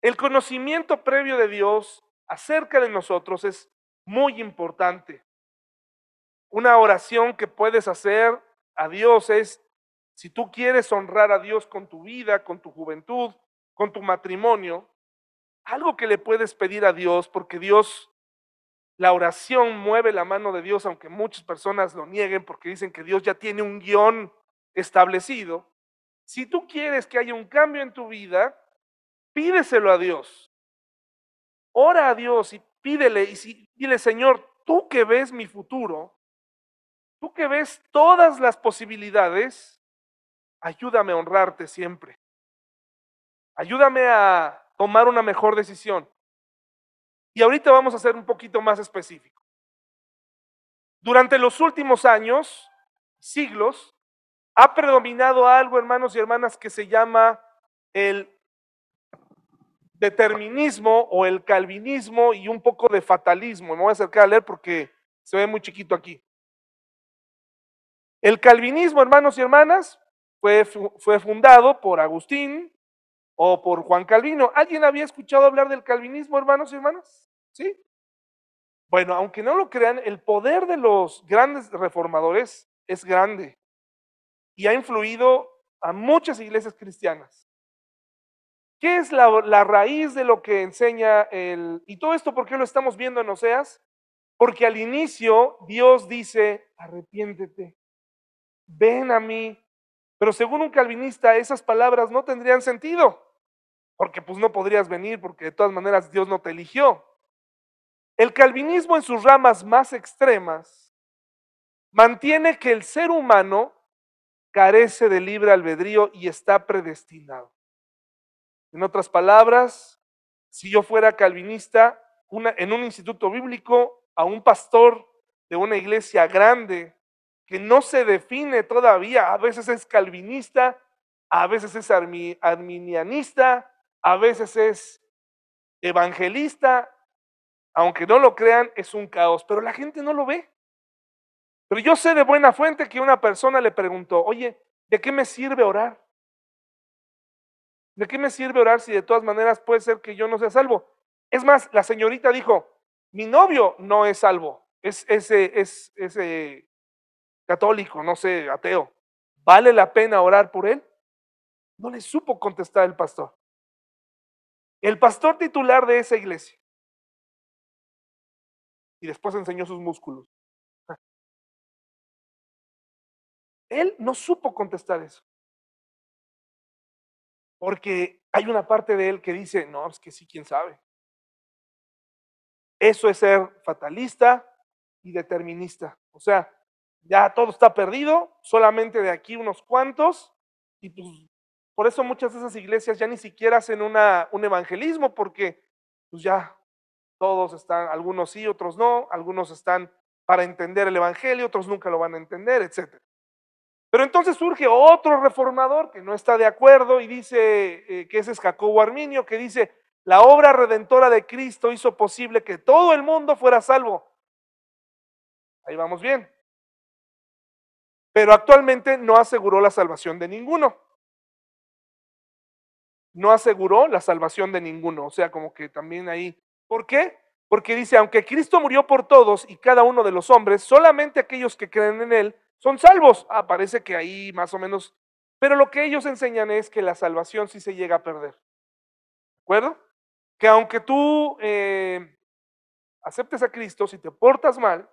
El conocimiento previo de Dios acerca de nosotros es muy importante. Una oración que puedes hacer a Dios es, si tú quieres honrar a Dios con tu vida, con tu juventud, con tu matrimonio, algo que le puedes pedir a Dios, porque Dios, la oración mueve la mano de Dios, aunque muchas personas lo nieguen porque dicen que Dios ya tiene un guion establecido. Si tú quieres que haya un cambio en tu vida, pídeselo a Dios. Ora a Dios y pídele y si, dile, Señor, tú que ves mi futuro, tú que ves todas las posibilidades, ayúdame a honrarte siempre. Ayúdame a tomar una mejor decisión. Y ahorita vamos a ser un poquito más específico. Durante los últimos años, siglos, ha predominado algo, hermanos y hermanas, que se llama el determinismo o el calvinismo y un poco de fatalismo. Me voy a acercar a leer porque se ve muy chiquito aquí. El calvinismo, hermanos y hermanas, fue, fue fundado por Agustín o por Juan Calvino. ¿Alguien había escuchado hablar del calvinismo, hermanos y hermanas? ¿Sí? Bueno, aunque no lo crean, el poder de los grandes reformadores es grande y ha influido a muchas iglesias cristianas. ¿Qué es la, raíz de lo que enseña el... Y todo esto, ¿por qué lo estamos viendo en Oseas? Porque al inicio Dios dice, arrepiéntete, ven a mí. Pero según un calvinista, esas palabras no tendrían sentido, porque pues no podrías venir, porque de todas maneras Dios no te eligió. El calvinismo en sus ramas más extremas mantiene que el ser humano carece de libre albedrío y está predestinado. En otras palabras, si yo fuera calvinista, en un instituto bíblico, a un pastor de una iglesia grande que no se define todavía, a veces es calvinista, a veces es arminianista, a veces es evangelista, aunque no lo crean, es un caos, pero la gente no lo ve. Pero yo sé de buena fuente que una persona le preguntó, oye, ¿de qué me sirve orar? ¿De qué me sirve orar si de todas maneras puede ser que yo no sea salvo? Es más, la señorita dijo, mi novio no es salvo, es ese, es católico, no sé, ateo. ¿Vale la pena orar por él? No le supo contestar el pastor. El pastor titular de esa iglesia. Y después enseñó sus músculos. Él no supo contestar eso. Porque hay una parte de él que dice, no, es que sí, quién sabe. Eso es ser fatalista y determinista. O sea, ya todo está perdido, solamente de aquí unos cuantos, y pues por eso muchas de esas iglesias ya ni siquiera hacen una, un evangelismo, porque pues ya todos están, algunos sí, otros no, algunos están para entender el evangelio, otros nunca lo van a entender, etcétera. Pero entonces surge otro reformador que no está de acuerdo y dice, eh, que ese es Jacobo Arminio, que dice, la obra redentora de Cristo hizo posible que todo el mundo fuera salvo. Ahí vamos bien. Pero actualmente no aseguró la salvación de ninguno. No aseguró la salvación de ninguno. O sea, como que también ahí. ¿Por qué? Porque dice, aunque Cristo murió por todos y cada uno de los hombres, solamente aquellos que creen en Él son salvos. Ah, parece que ahí más o menos. Pero lo que ellos enseñan es que la salvación sí se llega a perder. ¿De acuerdo? Que aunque tú eh, aceptes a Cristo, si te portas mal,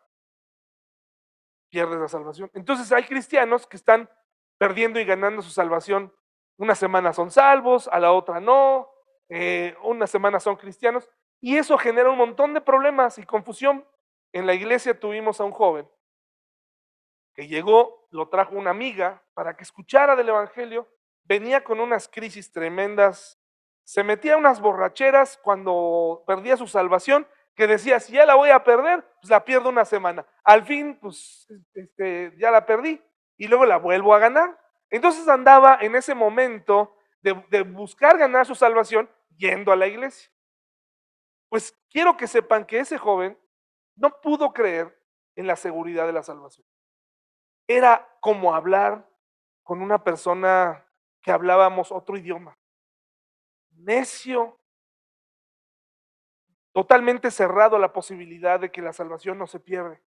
pierdes la salvación. Entonces hay cristianos que están perdiendo y ganando su salvación. Una semana son salvos, a la otra no, eh, una semana son cristianos. Y eso genera un montón de problemas y confusión. En la iglesia tuvimos a un joven que llegó, lo trajo una amiga para que escuchara del Evangelio, venía con unas crisis tremendas, se metía unas borracheras cuando perdía su salvación, que decía, si ya la voy a perder, pues la pierdo una semana. Al fin, pues este, ya la perdí y luego la vuelvo a ganar. Entonces andaba en ese momento de, de buscar ganar su salvación yendo a la iglesia. Pues quiero que sepan que ese joven no pudo creer en la seguridad de la salvación era como hablar con una persona que hablábamos otro idioma. Necio, totalmente cerrado a la posibilidad de que la salvación no se pierde.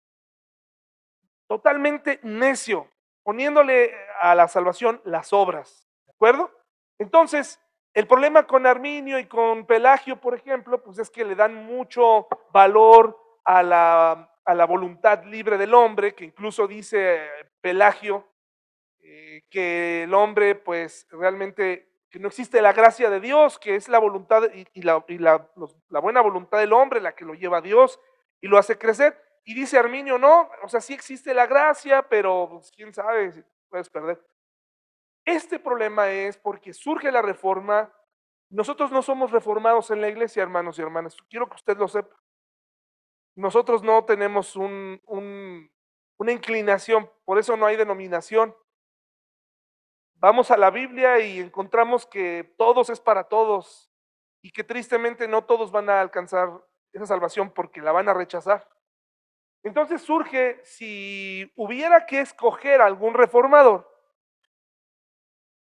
Totalmente necio, poniéndole a la salvación las obras. ¿De acuerdo? Entonces, el problema con Arminio y con Pelagio, por ejemplo, pues es que le dan mucho valor a la a la voluntad libre del hombre, que incluso dice Pelagio eh, que el hombre pues realmente, que no existe la gracia de Dios, que es la voluntad y, la, la, buena voluntad del hombre la que lo lleva a Dios y lo hace crecer. Y dice Arminio, no, o sea, sí existe la gracia, pero pues, quién sabe si puedes perder. Este problema es porque surge la reforma. Nosotros no somos reformados en la iglesia, hermanos y hermanas. Quiero que usted lo sepa nosotros no tenemos un, una inclinación, por eso no hay denominación. Vamos a la Biblia y encontramos que todos es para todos y que tristemente no todos van a alcanzar esa salvación porque la van a rechazar. Entonces surge, si hubiera que escoger algún reformador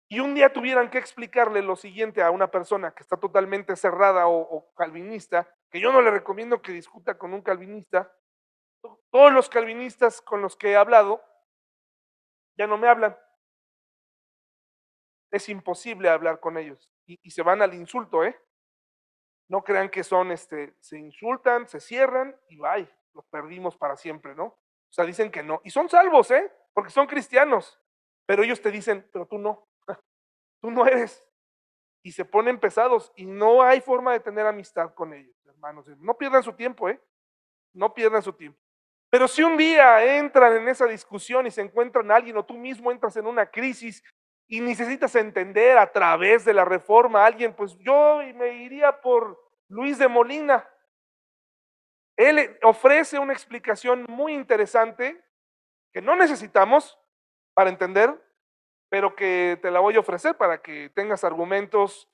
y un día tuvieran que explicarle lo siguiente a una persona que está totalmente cerrada o calvinista, que yo no le recomiendo que discuta con un calvinista. Todos los calvinistas con los que he hablado ya no me hablan. es imposible hablar con ellos. Y, se van al insulto, ¿eh? No crean que son, este, se insultan, se cierran y bye, los perdimos para siempre, ¿no? O sea, dicen que no. Y son salvos, ¿eh? Porque son cristianos. Pero ellos te dicen, pero tú no. Tú no eres. Y se ponen pesados y no hay forma de tener amistad con ellos, hermanos. No pierdan su tiempo, ¿eh? No pierdan su tiempo. Pero si un día entran en esa discusión y se encuentran alguien o tú mismo entras en una crisis y necesitas entender a través de la reforma a alguien, pues yo me iría por Luis de Molina. Él ofrece una explicación muy interesante que no necesitamos para entender, pero que te la voy a ofrecer para que tengas argumentos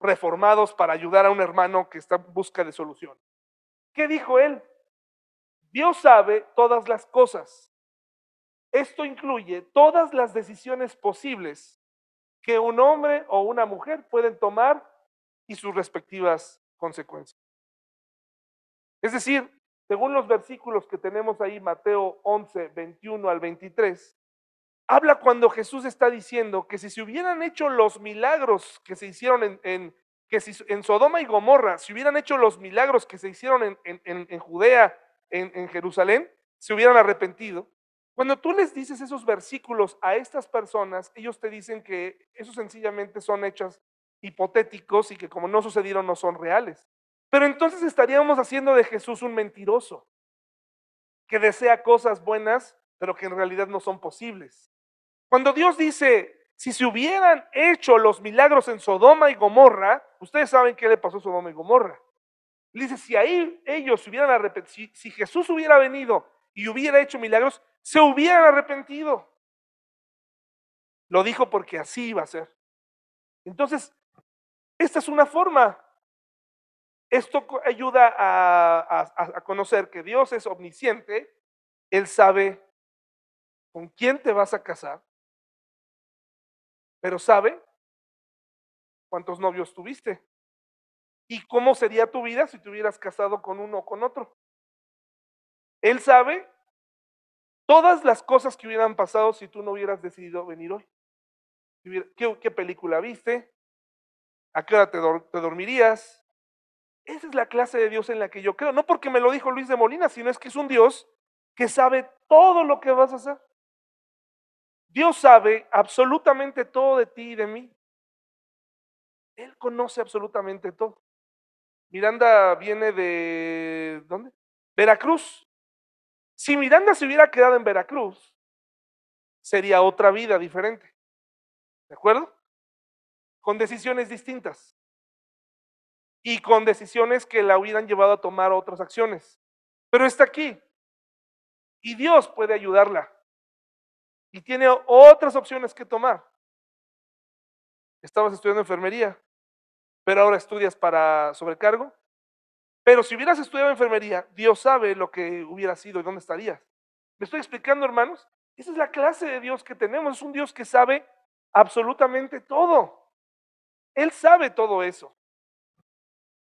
reformados para ayudar a un hermano que está en busca de solución. ¿Qué dijo él? Dios sabe todas las cosas. Esto incluye todas las decisiones posibles que un hombre o una mujer pueden tomar y sus respectivas consecuencias. Es decir, según los versículos que tenemos ahí, Mateo 11, 21 al 23, habla cuando Jesús está diciendo que si se hubieran hecho los milagros que se hicieron en, que si, en Sodoma y Gomorra, si hubieran hecho los milagros que se hicieron en, en Judea, en Jerusalén, se hubieran arrepentido. Cuando tú les dices esos versículos a estas personas, ellos te dicen que eso sencillamente son hechos hipotéticos y que como no sucedieron no son reales. Pero entonces estaríamos haciendo de Jesús un mentiroso, que desea cosas buenas, pero que en realidad no son posibles. Cuando Dios dice, si se hubieran hecho los milagros en Sodoma y Gomorra, ustedes saben qué le pasó a Sodoma y Gomorra. Dice, si ahí ellos hubieran arrepentido, si Jesús hubiera venido y hubiera hecho milagros, se hubieran arrepentido. Lo dijo porque así iba a ser. Entonces, esta es una forma esto ayuda a, conocer que Dios es omnisciente, Él sabe con quién te vas a casar, pero sabe cuántos novios tuviste y cómo sería tu vida si te hubieras casado con uno o con otro. Él sabe todas las cosas que hubieran pasado si tú no hubieras decidido venir hoy. ¿Qué, película viste? ¿A qué hora te dormirías? Esa es la clase de Dios en la que yo creo. No porque me lo dijo Luis de Molina, sino es que es un Dios que sabe todo lo que vas a hacer. Dios sabe absolutamente todo de ti y de mí. Él conoce absolutamente todo. Miranda viene de... ¿Dónde? Veracruz. Si Miranda se hubiera quedado en Veracruz, sería otra vida diferente. ¿De acuerdo? Con decisiones distintas y con decisiones que la hubieran llevado a tomar otras acciones. Pero está aquí y Dios puede ayudarla y tiene otras opciones que tomar. Estabas estudiando enfermería, pero ahora estudias para sobrecargo. Pero si hubieras estudiado enfermería, Dios sabe lo que hubiera sido y dónde estarías. ¿Me estoy explicando, hermanos? Esa es la clase de Dios que tenemos. Es un Dios que sabe absolutamente todo. Él sabe todo eso.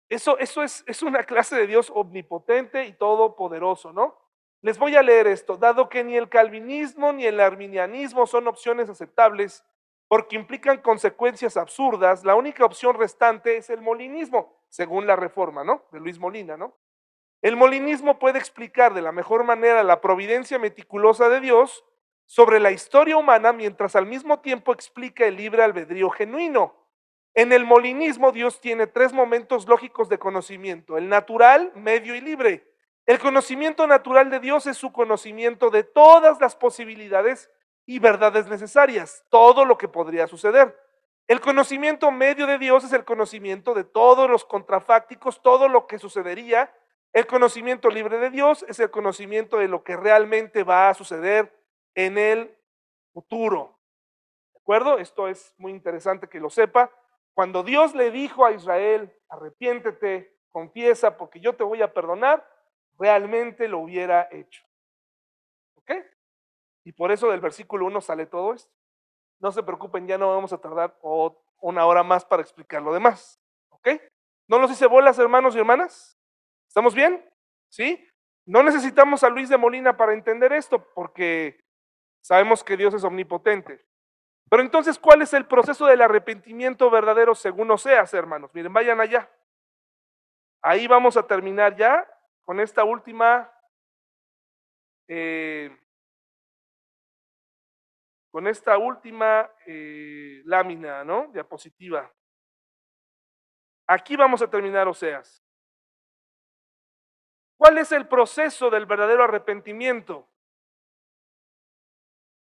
Eso, eso es, es una clase de Dios omnipotente y todopoderoso, ¿no? Les voy a leer esto. Dado que ni el calvinismo ni el arminianismo son opciones aceptables porque implican consecuencias absurdas, la única opción restante es el molinismo, según la reforma, ¿no? De Luis Molina, ¿no? El molinismo puede explicar de la mejor manera la providencia meticulosa de Dios sobre la historia humana mientras al mismo tiempo explica el libre albedrío genuino. En el molinismo Dios tiene tres momentos lógicos de conocimiento, el natural, medio y libre. El conocimiento natural de Dios es su conocimiento de todas las posibilidades y verdades necesarias, todo lo que podría suceder. El conocimiento medio de Dios es el conocimiento de todos los contrafácticos, todo lo que sucedería. El conocimiento libre de Dios es el conocimiento de lo que realmente va a suceder en el futuro. ¿De acuerdo? Esto es muy interesante que lo sepa. Cuando Dios le dijo a Israel, arrepiéntete, confiesa, porque yo te voy a perdonar, realmente lo hubiera hecho. ¿Ok? Y por eso del versículo 1 sale todo esto. No se preocupen, ya no vamos a tardar una hora más para explicar lo demás. ¿Ok? ¿No los hice bolas, hermanos y hermanas? ¿Estamos bien? ¿Sí? No necesitamos a Luis de Molina para entender esto, porque sabemos que Dios es omnipotente. Pero entonces, ¿cuál es el proceso del arrepentimiento verdadero según Oseas, hermanos? Miren, vayan allá. Ahí vamos a terminar ya con esta última, eh, con esta última eh, lámina, ¿no? Diapositiva. Aquí vamos a terminar Oseas. ¿Cuál es el proceso del verdadero arrepentimiento?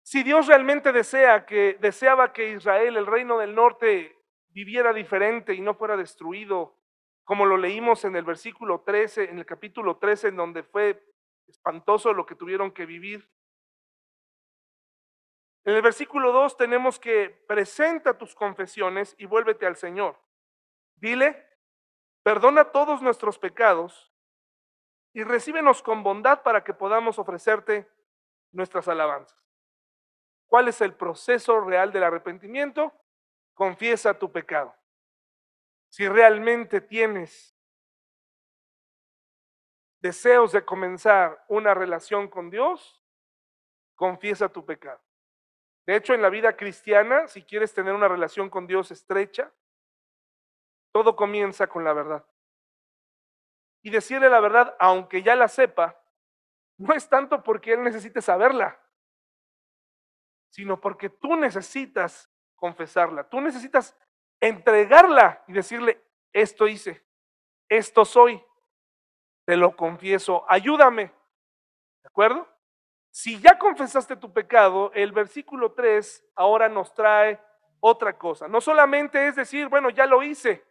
Si Dios realmente desea que, deseaba que Israel, el reino del norte, viviera diferente y no fuera destruido, como lo leímos en el versículo 13, en el capítulo 13, en donde fue espantoso lo que tuvieron que vivir. En el versículo 2 tenemos que presenta tus confesiones y vuélvete al Señor. Dile, perdona todos nuestros pecados y recíbenos con bondad para que podamos ofrecerte nuestras alabanzas. ¿Cuál es el proceso real del arrepentimiento? Confiesa tu pecado. Si realmente tienes deseos de comenzar una relación con Dios, confiesa tu pecado. De hecho, en la vida cristiana, si quieres tener una relación con Dios estrecha, todo comienza con la verdad. Y decirle la verdad, aunque ya la sepa, no es tanto porque Él necesite saberla, sino porque tú necesitas confesarla, tú necesitas entregarla y decirle, esto hice, esto soy, te lo confieso, ayúdame. ¿De acuerdo? Si ya confesaste tu pecado, el versículo 3 ahora nos trae otra cosa. No solamente es decir, bueno, ya lo hice,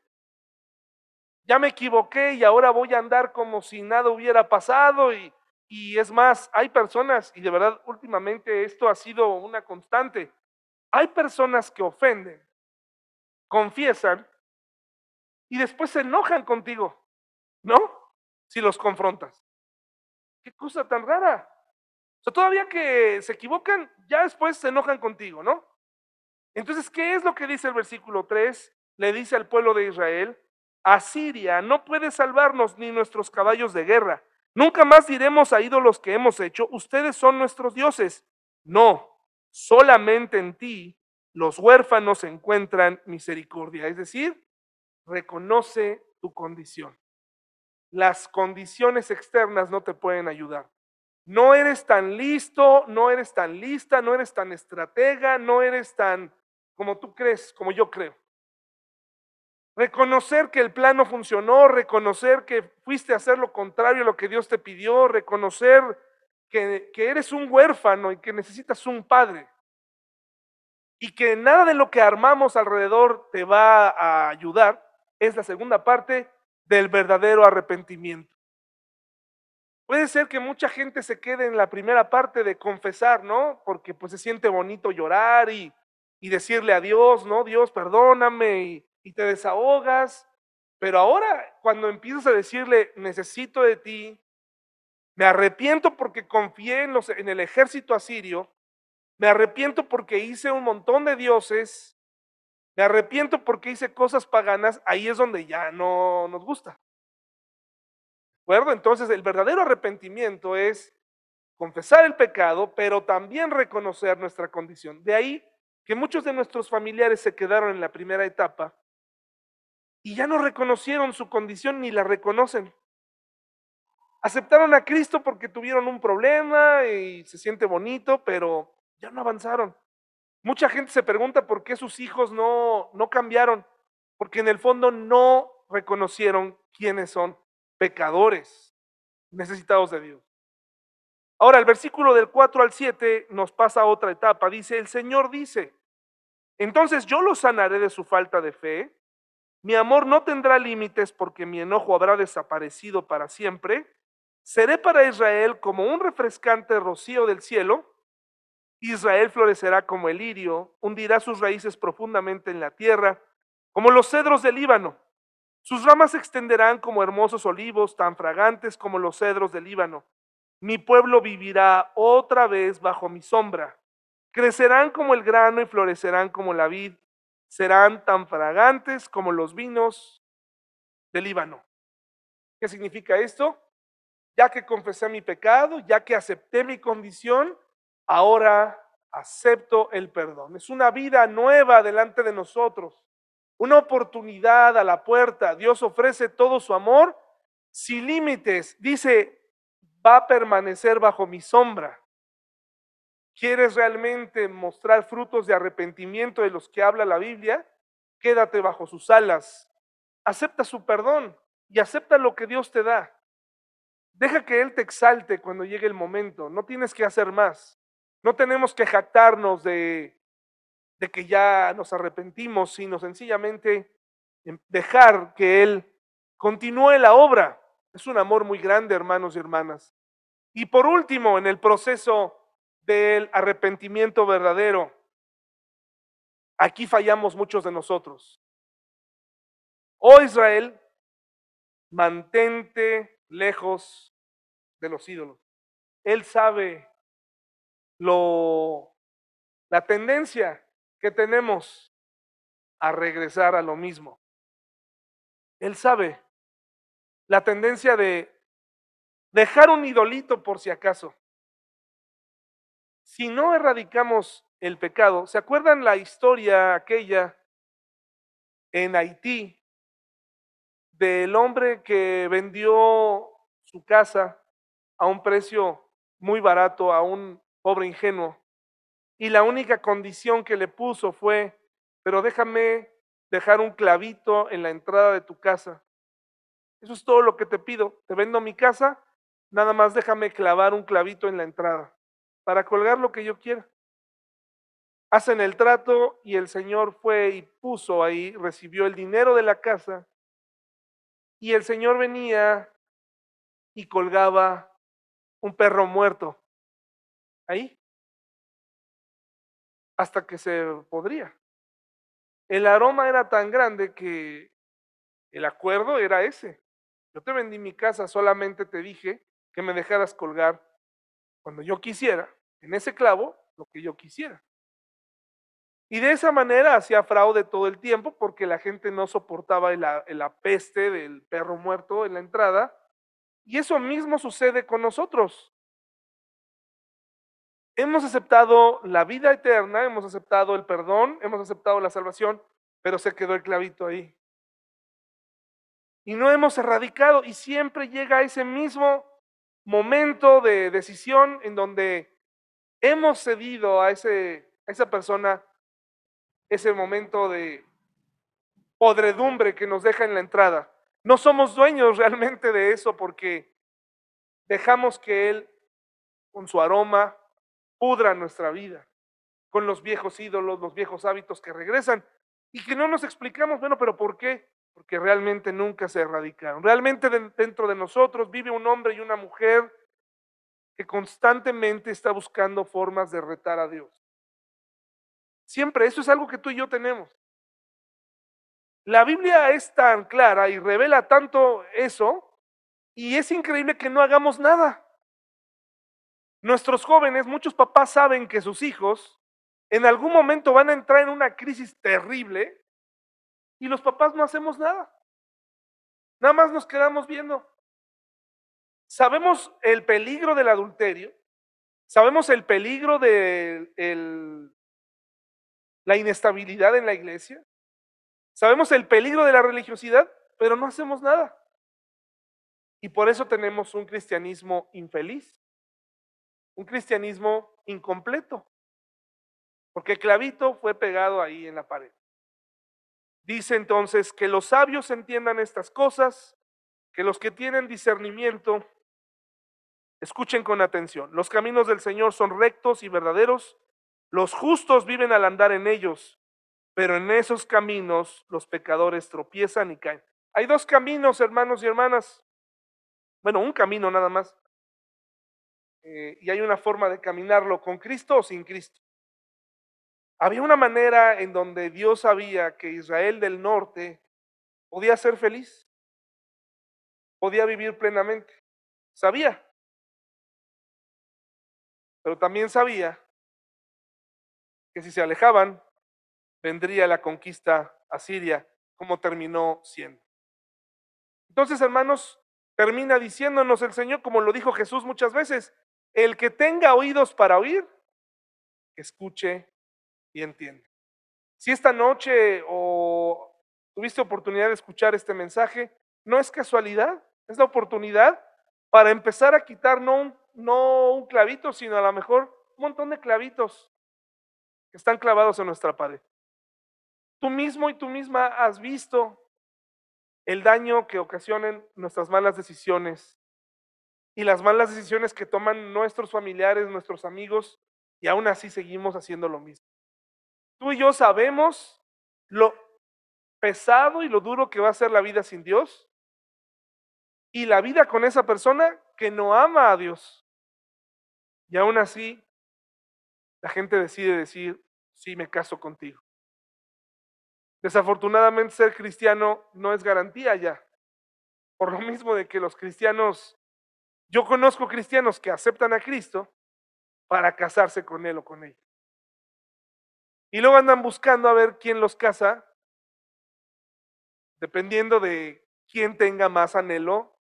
ya me equivoqué y ahora voy a andar como si nada hubiera pasado y, y es más, hay personas, y de verdad últimamente esto ha sido una constante, hay personas que ofenden, confiesan y después se enojan contigo, ¿no? Si los confrontas. Qué cosa tan rara. O sea, todavía que se equivocan, ya después se enojan contigo, ¿no? Entonces, ¿qué es lo que dice el versículo 3? Le dice al pueblo de Israel, Asiria no puede salvarnos ni nuestros caballos de guerra Nunca más diremos a ídolos que hemos hecho, ustedes son nuestros dioses. No, solamente en ti los huérfanos encuentran misericordia. Es decir, reconoce tu condición. Las condiciones externas no te pueden ayudar. No eres tan listo, no eres tan lista, no eres tan estratega, no eres tan como tú crees, como yo creo. Reconocer que el plan no funcionó, reconocer que fuiste a hacer lo contrario a lo que Dios te pidió, reconocer que, que eres un huérfano y que necesitas un padre. Y que nada de lo que armamos alrededor te va a ayudar, es la segunda parte del verdadero arrepentimiento. Puede ser que mucha gente se quede en la primera parte de confesar, ¿no? Porque pues se siente bonito llorar y, y decirle a Dios, ¿no? Dios, perdóname y, y te desahogas, pero ahora cuando empiezas a decirle, necesito de ti, me arrepiento porque confié en, los, en el ejército asirio, me arrepiento porque hice un montón de dioses, me arrepiento porque hice cosas paganas, ahí es donde ya no nos gusta. ¿De acuerdo? Entonces el verdadero arrepentimiento es confesar el pecado, pero también reconocer nuestra condición. De ahí que muchos de nuestros familiares se quedaron en la primera etapa y ya no reconocieron su condición ni la reconocen. Aceptaron a Cristo porque tuvieron un problema y se siente bonito, pero ya no avanzaron. Mucha gente se pregunta por qué sus hijos no, no cambiaron, porque en el fondo no reconocieron quiénes son pecadores, necesitados de Dios. Ahora, el versículo del 4 al 7 nos pasa a otra etapa. Dice, el Señor dice, entonces yo los sanaré de su falta de fe mi amor no tendrá límites porque mi enojo habrá desaparecido para siempre. Seré para Israel como un refrescante rocío del cielo. Israel florecerá como el lirio, hundirá sus raíces profundamente en la tierra, como los cedros del Líbano. Sus ramas se extenderán como hermosos olivos, tan fragantes como los cedros del Líbano. Mi pueblo vivirá otra vez bajo mi sombra. Crecerán como el grano y florecerán como la vid serán tan fragantes como los vinos del Líbano. ¿Qué significa esto? Ya que confesé mi pecado, ya que acepté mi condición, ahora acepto el perdón. Es una vida nueva delante de nosotros, una oportunidad a la puerta. Dios ofrece todo su amor sin límites. Dice, va a permanecer bajo mi sombra. ¿Quieres realmente mostrar frutos de arrepentimiento de los que habla la Biblia? Quédate bajo sus alas. Acepta su perdón y acepta lo que Dios te da. Deja que Él te exalte cuando llegue el momento. No tienes que hacer más. No tenemos que jactarnos de, que ya nos arrepentimos, sino sencillamente dejar que Él continúe la obra. Es un amor muy grande, hermanos y hermanas. Y por último, en el proceso del arrepentimiento verdadero, aquí fallamos muchos de nosotros. Oh Israel, mantente lejos de los ídolos. Él sabe lo, la tendencia que tenemos a regresar a lo mismo. Él sabe la tendencia de dejar un idolito por si acaso. Si no erradicamos el pecado, ¿se acuerdan la historia aquella en Haití del hombre que vendió su casa a un precio muy barato a un pobre ingenuo? Y la única condición que le puso fue, pero déjame dejar un clavito en la entrada de tu casa. Eso es todo lo que te pido. Te vendo mi casa, nada más déjame clavar un clavito en la entrada para colgar lo que yo quiera. Hacen el trato y el Señor fue y puso ahí, recibió el dinero de la casa y el Señor venía y colgaba un perro muerto ahí hasta que se podría. El aroma era tan grande que el acuerdo era ese. Yo te vendí mi casa, solamente te dije que me dejaras colgar cuando yo quisiera, en ese clavo, lo que yo quisiera. Y de esa manera hacía fraude todo el tiempo porque la gente no soportaba el, el apeste del perro muerto en la entrada. Y eso mismo sucede con nosotros. Hemos aceptado la vida eterna, hemos aceptado el perdón, hemos aceptado la salvación, pero se quedó el clavito ahí. Y no hemos erradicado y siempre llega ese mismo momento de decisión en donde hemos cedido a, ese, a esa persona ese momento de podredumbre que nos deja en la entrada. No somos dueños realmente de eso porque dejamos que Él, con su aroma, pudra nuestra vida, con los viejos ídolos, los viejos hábitos que regresan y que no nos explicamos, bueno, pero ¿por qué? porque realmente nunca se erradicaron. Realmente dentro de nosotros vive un hombre y una mujer que constantemente está buscando formas de retar a Dios. Siempre, eso es algo que tú y yo tenemos. La Biblia es tan clara y revela tanto eso, y es increíble que no hagamos nada. Nuestros jóvenes, muchos papás saben que sus hijos en algún momento van a entrar en una crisis terrible y los papás no hacemos nada. Nada más nos quedamos viendo. Sabemos el peligro del adulterio, sabemos el peligro de la inestabilidad en la iglesia, sabemos el peligro de la religiosidad, pero no hacemos nada. Y por eso tenemos un cristianismo infeliz, un cristianismo incompleto, porque el clavito fue pegado ahí en la pared. Dice entonces que los sabios entiendan estas cosas, que los que tienen discernimiento escuchen con atención. Los caminos del Señor son rectos y verdaderos, los justos viven al andar en ellos, pero en esos caminos los pecadores tropiezan y caen. Hay dos caminos, hermanos y hermanas. Bueno, un camino nada más. Eh, y hay una forma de caminarlo con Cristo o sin Cristo. Había una manera en donde Dios sabía que Israel del norte podía ser feliz, podía vivir plenamente. Sabía. Pero también sabía que si se alejaban, vendría la conquista a Siria, como terminó siendo. Entonces, hermanos, termina diciéndonos el Señor, como lo dijo Jesús muchas veces, el que tenga oídos para oír, escuche y entienda. Si esta noche o tuviste oportunidad de escuchar este mensaje, no es casualidad, es la oportunidad para empezar a quitar no un, no un clavito, sino a lo mejor un montón de clavitos que están clavados en nuestra pared. Tú mismo y tú misma has visto el daño que ocasionan nuestras malas decisiones y las malas decisiones que toman nuestros familiares, nuestros amigos, y aún así seguimos haciendo lo mismo. Tú y yo sabemos lo pesado y lo duro que va a ser la vida sin Dios y la vida con esa persona que no ama a Dios. Y aún así, la gente decide decir, sí, me caso contigo. Desafortunadamente ser cristiano no es garantía ya. Por lo mismo de que los cristianos, yo conozco cristianos que aceptan a Cristo para casarse con él o con ella. Y luego andan buscando a ver quién los casa, dependiendo de quién tenga más anhelo.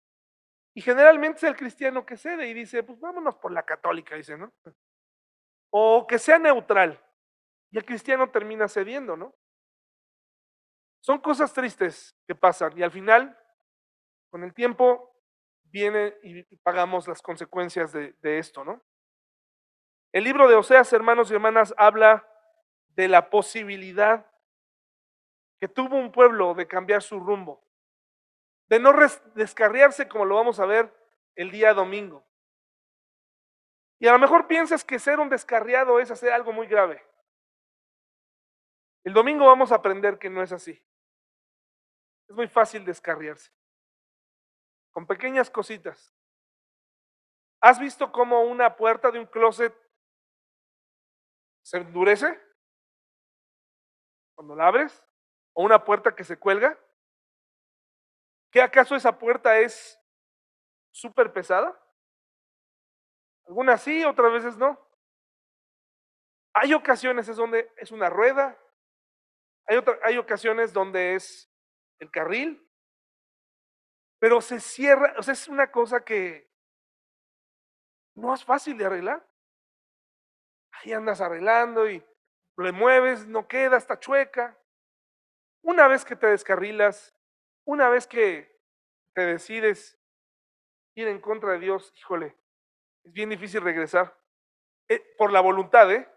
Y generalmente es el cristiano que cede y dice, pues vámonos por la católica, dice, ¿no? O que sea neutral. Y el cristiano termina cediendo, ¿no? Son cosas tristes que pasan y al final, con el tiempo, viene y pagamos las consecuencias de, esto, ¿no? El libro de Oseas, hermanos y hermanas, habla de la posibilidad que tuvo un pueblo de cambiar su rumbo, de no descarriarse como lo vamos a ver el día domingo. Y a lo mejor piensas que ser un descarriado es hacer algo muy grave. El domingo vamos a aprender que no es así. Es muy fácil descarriarse. Con pequeñas cositas. ¿Has visto cómo una puerta de un closet se endurece? Cuando la abres. ¿O una puerta que se cuelga? ¿Qué acaso esa puerta es súper pesada? Algunas sí, otras veces no. Hay ocasiones es donde es una rueda, hay, hay ocasiones donde es el carril, pero se cierra, o sea, es una cosa que no es fácil de arreglar. Ahí andas arreglando y le mueves, no queda, está chueca. Una vez que te descarrilas, una vez que te decides ir en contra de Dios, híjole, es bien difícil regresar. Eh, por la voluntad, ¿eh?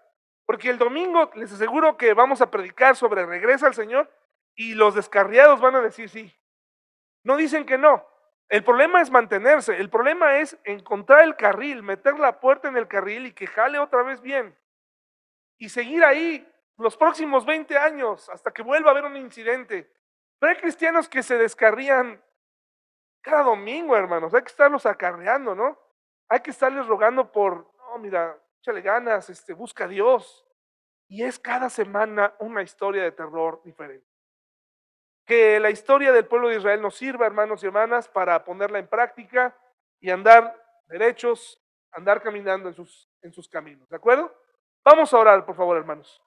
Porque el domingo les aseguro que vamos a predicar sobre regresa al Señor y los descarriados van a decir sí. No dicen que no. El problema es mantenerse. El problema es encontrar el carril, meter la puerta en el carril y que jale otra vez bien. Y seguir ahí los próximos 20 años hasta que vuelva a haber un incidente. Pero hay cristianos que se descarrían cada domingo, hermanos. Hay que estarlos acarreando, ¿no? Hay que estarles rogando por, no, mira, échale ganas, este, busca a Dios. Y es cada semana una historia de terror diferente. Que la historia del pueblo de Israel nos sirva, hermanos y hermanas, para ponerla en práctica y andar derechos, andar caminando en sus, en sus caminos. ¿De acuerdo? Vamos a orar, por favor, hermanos.